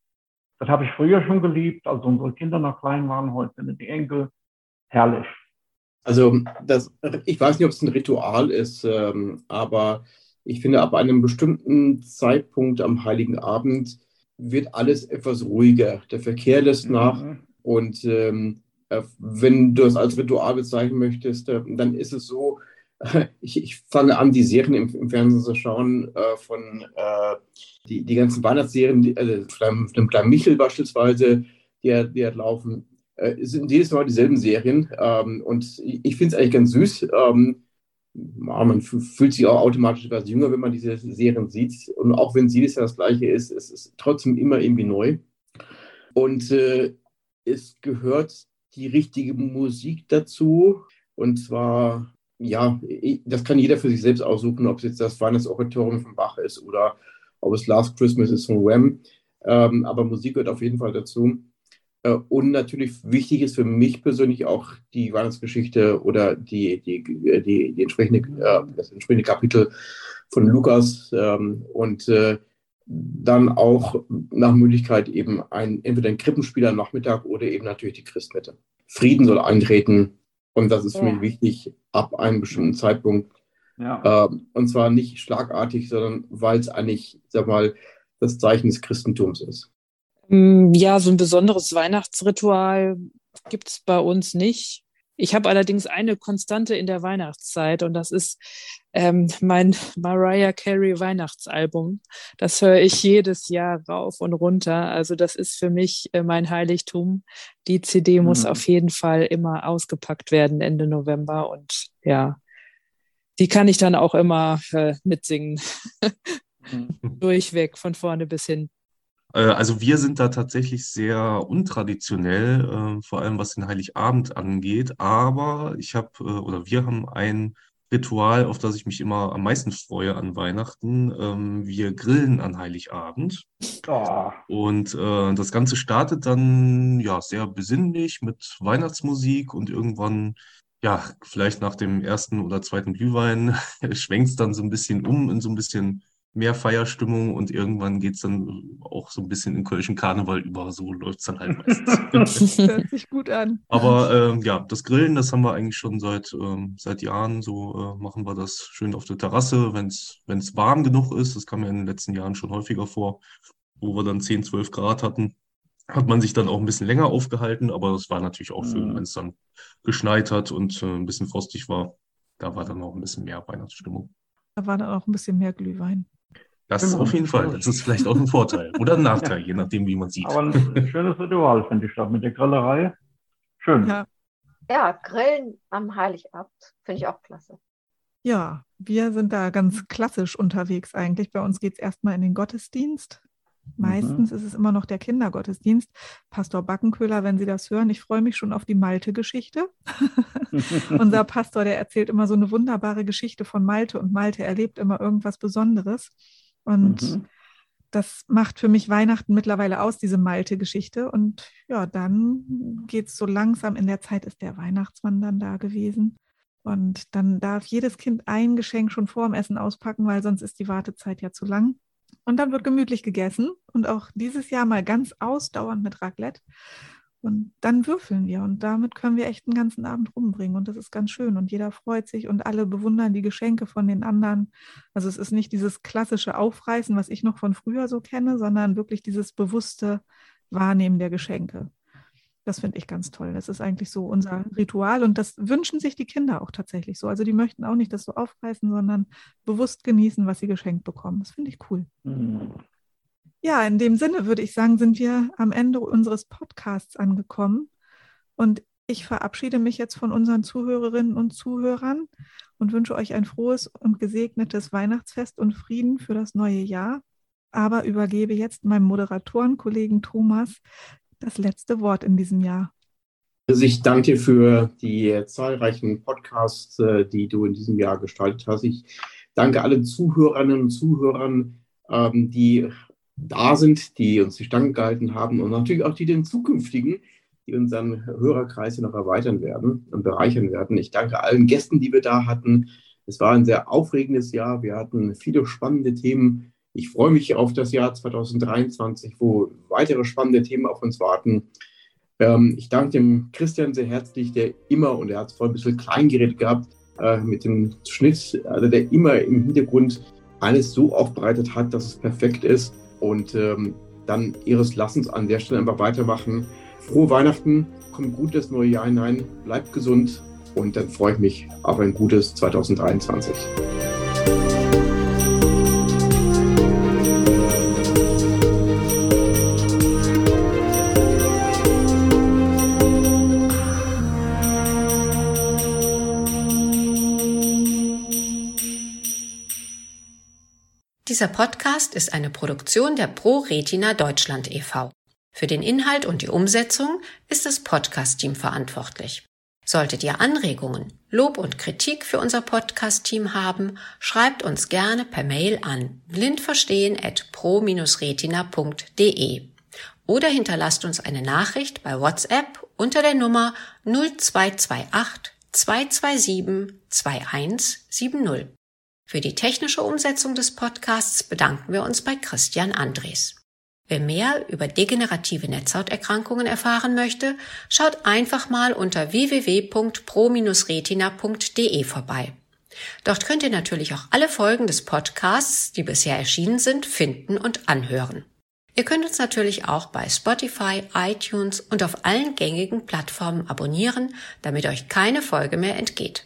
Das habe ich früher schon geliebt, als unsere Kinder noch klein waren. Heute sind die Enkel herrlich. Also das, ich weiß nicht, ob es ein Ritual ist, ähm, aber ich finde, ab einem bestimmten Zeitpunkt am Heiligen Abend wird alles etwas ruhiger. Der Verkehr lässt nach mhm. und ähm, äh, wenn du es als Ritual bezeichnen möchtest, äh, dann ist es so, *laughs* ich, ich, fange an, die Serien im, im Fernsehen zu schauen, äh, von äh, die, die ganzen Weihnachtsserien, die, äh, von dem kleinen Michel beispielsweise, die, die laufen äh, sind jedes Mal dieselben Serien. Ähm, und ich, ich finde es eigentlich ganz süß. Ähm, man fühlt sich auch automatisch etwas jünger, wenn man diese Serien sieht. Und auch wenn sie das Gleiche ist, es ist trotzdem immer irgendwie neu. Und äh, es gehört die richtige Musik dazu. Und zwar, ja, das kann jeder für sich selbst aussuchen, ob es jetzt das Weihnachtsoratorium von Bach ist oder ob es Last Christmas ist von Wham. Ähm, aber Musik gehört auf jeden Fall dazu. Äh, und natürlich wichtig ist für mich persönlich auch die Weihnachtsgeschichte oder die, die, die, die entsprechende, äh, das entsprechende Kapitel von Lukas ähm, und äh, dann auch nach Möglichkeit eben ein, entweder ein Krippenspieler am Nachmittag oder eben natürlich die Christmette. Frieden soll eintreten und das ist ja. für mich wichtig ab einem bestimmten Zeitpunkt. Ja. Äh, und zwar nicht schlagartig, sondern weil es eigentlich, sag mal, das Zeichen des Christentums ist. Mm, ja, so ein besonderes Weihnachtsritual gibt es bei uns nicht. Ich habe allerdings eine Konstante in der Weihnachtszeit und das ist ähm, mein Mariah Carey Weihnachtsalbum. Das höre ich jedes Jahr rauf und runter. Also das ist für mich äh, mein Heiligtum. Die CD muss mhm. auf jeden Fall immer ausgepackt werden Ende November und ja, die kann ich dann auch immer äh, mitsingen. mhm. *laughs* Durchweg von vorne bis hin. Äh, also wir sind da tatsächlich sehr untraditionell, äh, vor allem was den Heiligabend angeht. Aber ich habe äh, oder wir haben ein Ritual, auf das ich mich immer am meisten freue an Weihnachten. Ähm, wir grillen an Heiligabend. Oh. Und das Ganze startet dann ja sehr besinnlich mit Weihnachtsmusik und irgendwann ja, vielleicht nach dem ersten oder zweiten Glühwein *laughs* schwenkt es dann so ein bisschen um in so ein bisschen mehr Feierstimmung und irgendwann geht es dann auch so ein bisschen in Kölschen Karneval über. So läuft es dann halt meistens. *laughs* Hört sich gut an. Aber ähm, ja, das Grillen, das haben wir eigentlich schon seit, ähm, seit Jahren. So äh, machen wir das schön auf der Terrasse, wenn es warm genug ist. Das kam ja in den letzten Jahren schon häufiger vor, wo wir dann 10, 12 Grad hatten. Hat man sich dann auch ein bisschen länger aufgehalten, aber es war natürlich auch schön, mhm. wenn es dann geschneit hat und äh, ein bisschen frostig war. Da war dann auch ein bisschen mehr Weihnachtsstimmung. Da war dann auch ein bisschen mehr Glühwein. Das genau. auf jeden Fall. Das ist vielleicht auch ein Vorteil oder ein *laughs* Nachteil, je nachdem, wie man sieht. Aber ein schönes Ritual, finde ich, da mit der Grillerei. Schön. Ja. ja, Grillen am Heiligabend finde ich auch klasse. Ja, wir sind da ganz klassisch unterwegs eigentlich. Bei uns geht es erstmal in den Gottesdienst. Meistens mhm. ist es immer noch der Kindergottesdienst. Pastor Backenköhler, wenn Sie das hören, ich freue mich schon auf die Malte-Geschichte. *laughs* Unser Pastor, der erzählt immer so eine wunderbare Geschichte von Malte und Malte erlebt immer irgendwas Besonderes. Und mhm. das macht für mich Weihnachten mittlerweile aus, diese Malte-Geschichte. Und ja, dann geht es so langsam. In der Zeit ist der Weihnachtsmann dann da gewesen. Und dann darf jedes Kind ein Geschenk schon vor dem Essen auspacken, weil sonst ist die Wartezeit ja zu lang. Und dann wird gemütlich gegessen und auch dieses Jahr mal ganz ausdauernd mit Raclette. Und dann würfeln wir und damit können wir echt einen ganzen Abend rumbringen und das ist ganz schön und jeder freut sich und alle bewundern die Geschenke von den anderen. Also es ist nicht dieses klassische Aufreißen, was ich noch von früher so kenne, sondern wirklich dieses bewusste Wahrnehmen der Geschenke. Das finde ich ganz toll. Das ist eigentlich so unser Ritual und das wünschen sich die Kinder auch tatsächlich so. Also die möchten auch nicht das so aufreißen, sondern bewusst genießen, was sie geschenkt bekommen. Das finde ich cool. Mhm. Ja, in dem Sinne würde ich sagen, sind wir am Ende unseres Podcasts angekommen und ich verabschiede mich jetzt von unseren Zuhörerinnen und Zuhörern und wünsche euch ein frohes und gesegnetes Weihnachtsfest und Frieden für das neue Jahr aber übergebe jetzt meinem Moderatorenkollegen Thomas das letzte Wort in diesem Jahr. Also ich danke dir für die zahlreichen Podcasts, äh, die du in diesem Jahr gestaltet hast. Ich danke allen Zuhörerinnen und Zuhörern, ähm, die da sind, die uns die Stange gehalten haben und natürlich auch die den zukünftigen, die unseren Hörerkreis noch erweitern werden und bereichern werden. Ich danke allen Gästen, die wir da hatten. Es war ein sehr aufregendes Jahr. Wir hatten viele spannende Themen ich freue mich auf das Jahr 2023, wo weitere spannende Themen auf uns warten. Ähm, ich danke dem Christian sehr herzlich, der immer, und er hat vorhin ein bisschen Kleingerät gehabt, äh, mit dem Schnitt, also der immer im Hintergrund alles so aufbereitet hat, dass es perfekt ist. Und ähm, dann Ihres Lassens an der Stelle einfach weitermachen. Frohe Weihnachten, kommt gut das neue Jahr hinein, bleibt gesund und dann freue ich mich auf ein gutes 2023. Dieser Podcast ist eine Produktion der Pro Retina Deutschland e.V. Für den Inhalt und die Umsetzung ist das Podcast-Team verantwortlich. Solltet ihr Anregungen, Lob und Kritik für unser Podcast-Team haben, schreibt uns gerne per Mail an blindverstehen@pro-retina.de oder hinterlasst uns eine Nachricht bei WhatsApp unter der Nummer 0228 227 2170. Für die technische Umsetzung des Podcasts bedanken wir uns bei Christian Andres. Wer mehr über degenerative Netzhauterkrankungen erfahren möchte, schaut einfach mal unter www.pro-retina.de vorbei. Dort könnt ihr natürlich auch alle Folgen des Podcasts, die bisher erschienen sind, finden und anhören. Ihr könnt uns natürlich auch bei Spotify, iTunes und auf allen gängigen Plattformen abonnieren, damit euch keine Folge mehr entgeht.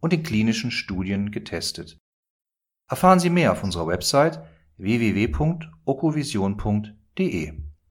und in klinischen Studien getestet. Erfahren Sie mehr auf unserer Website www.okovision.de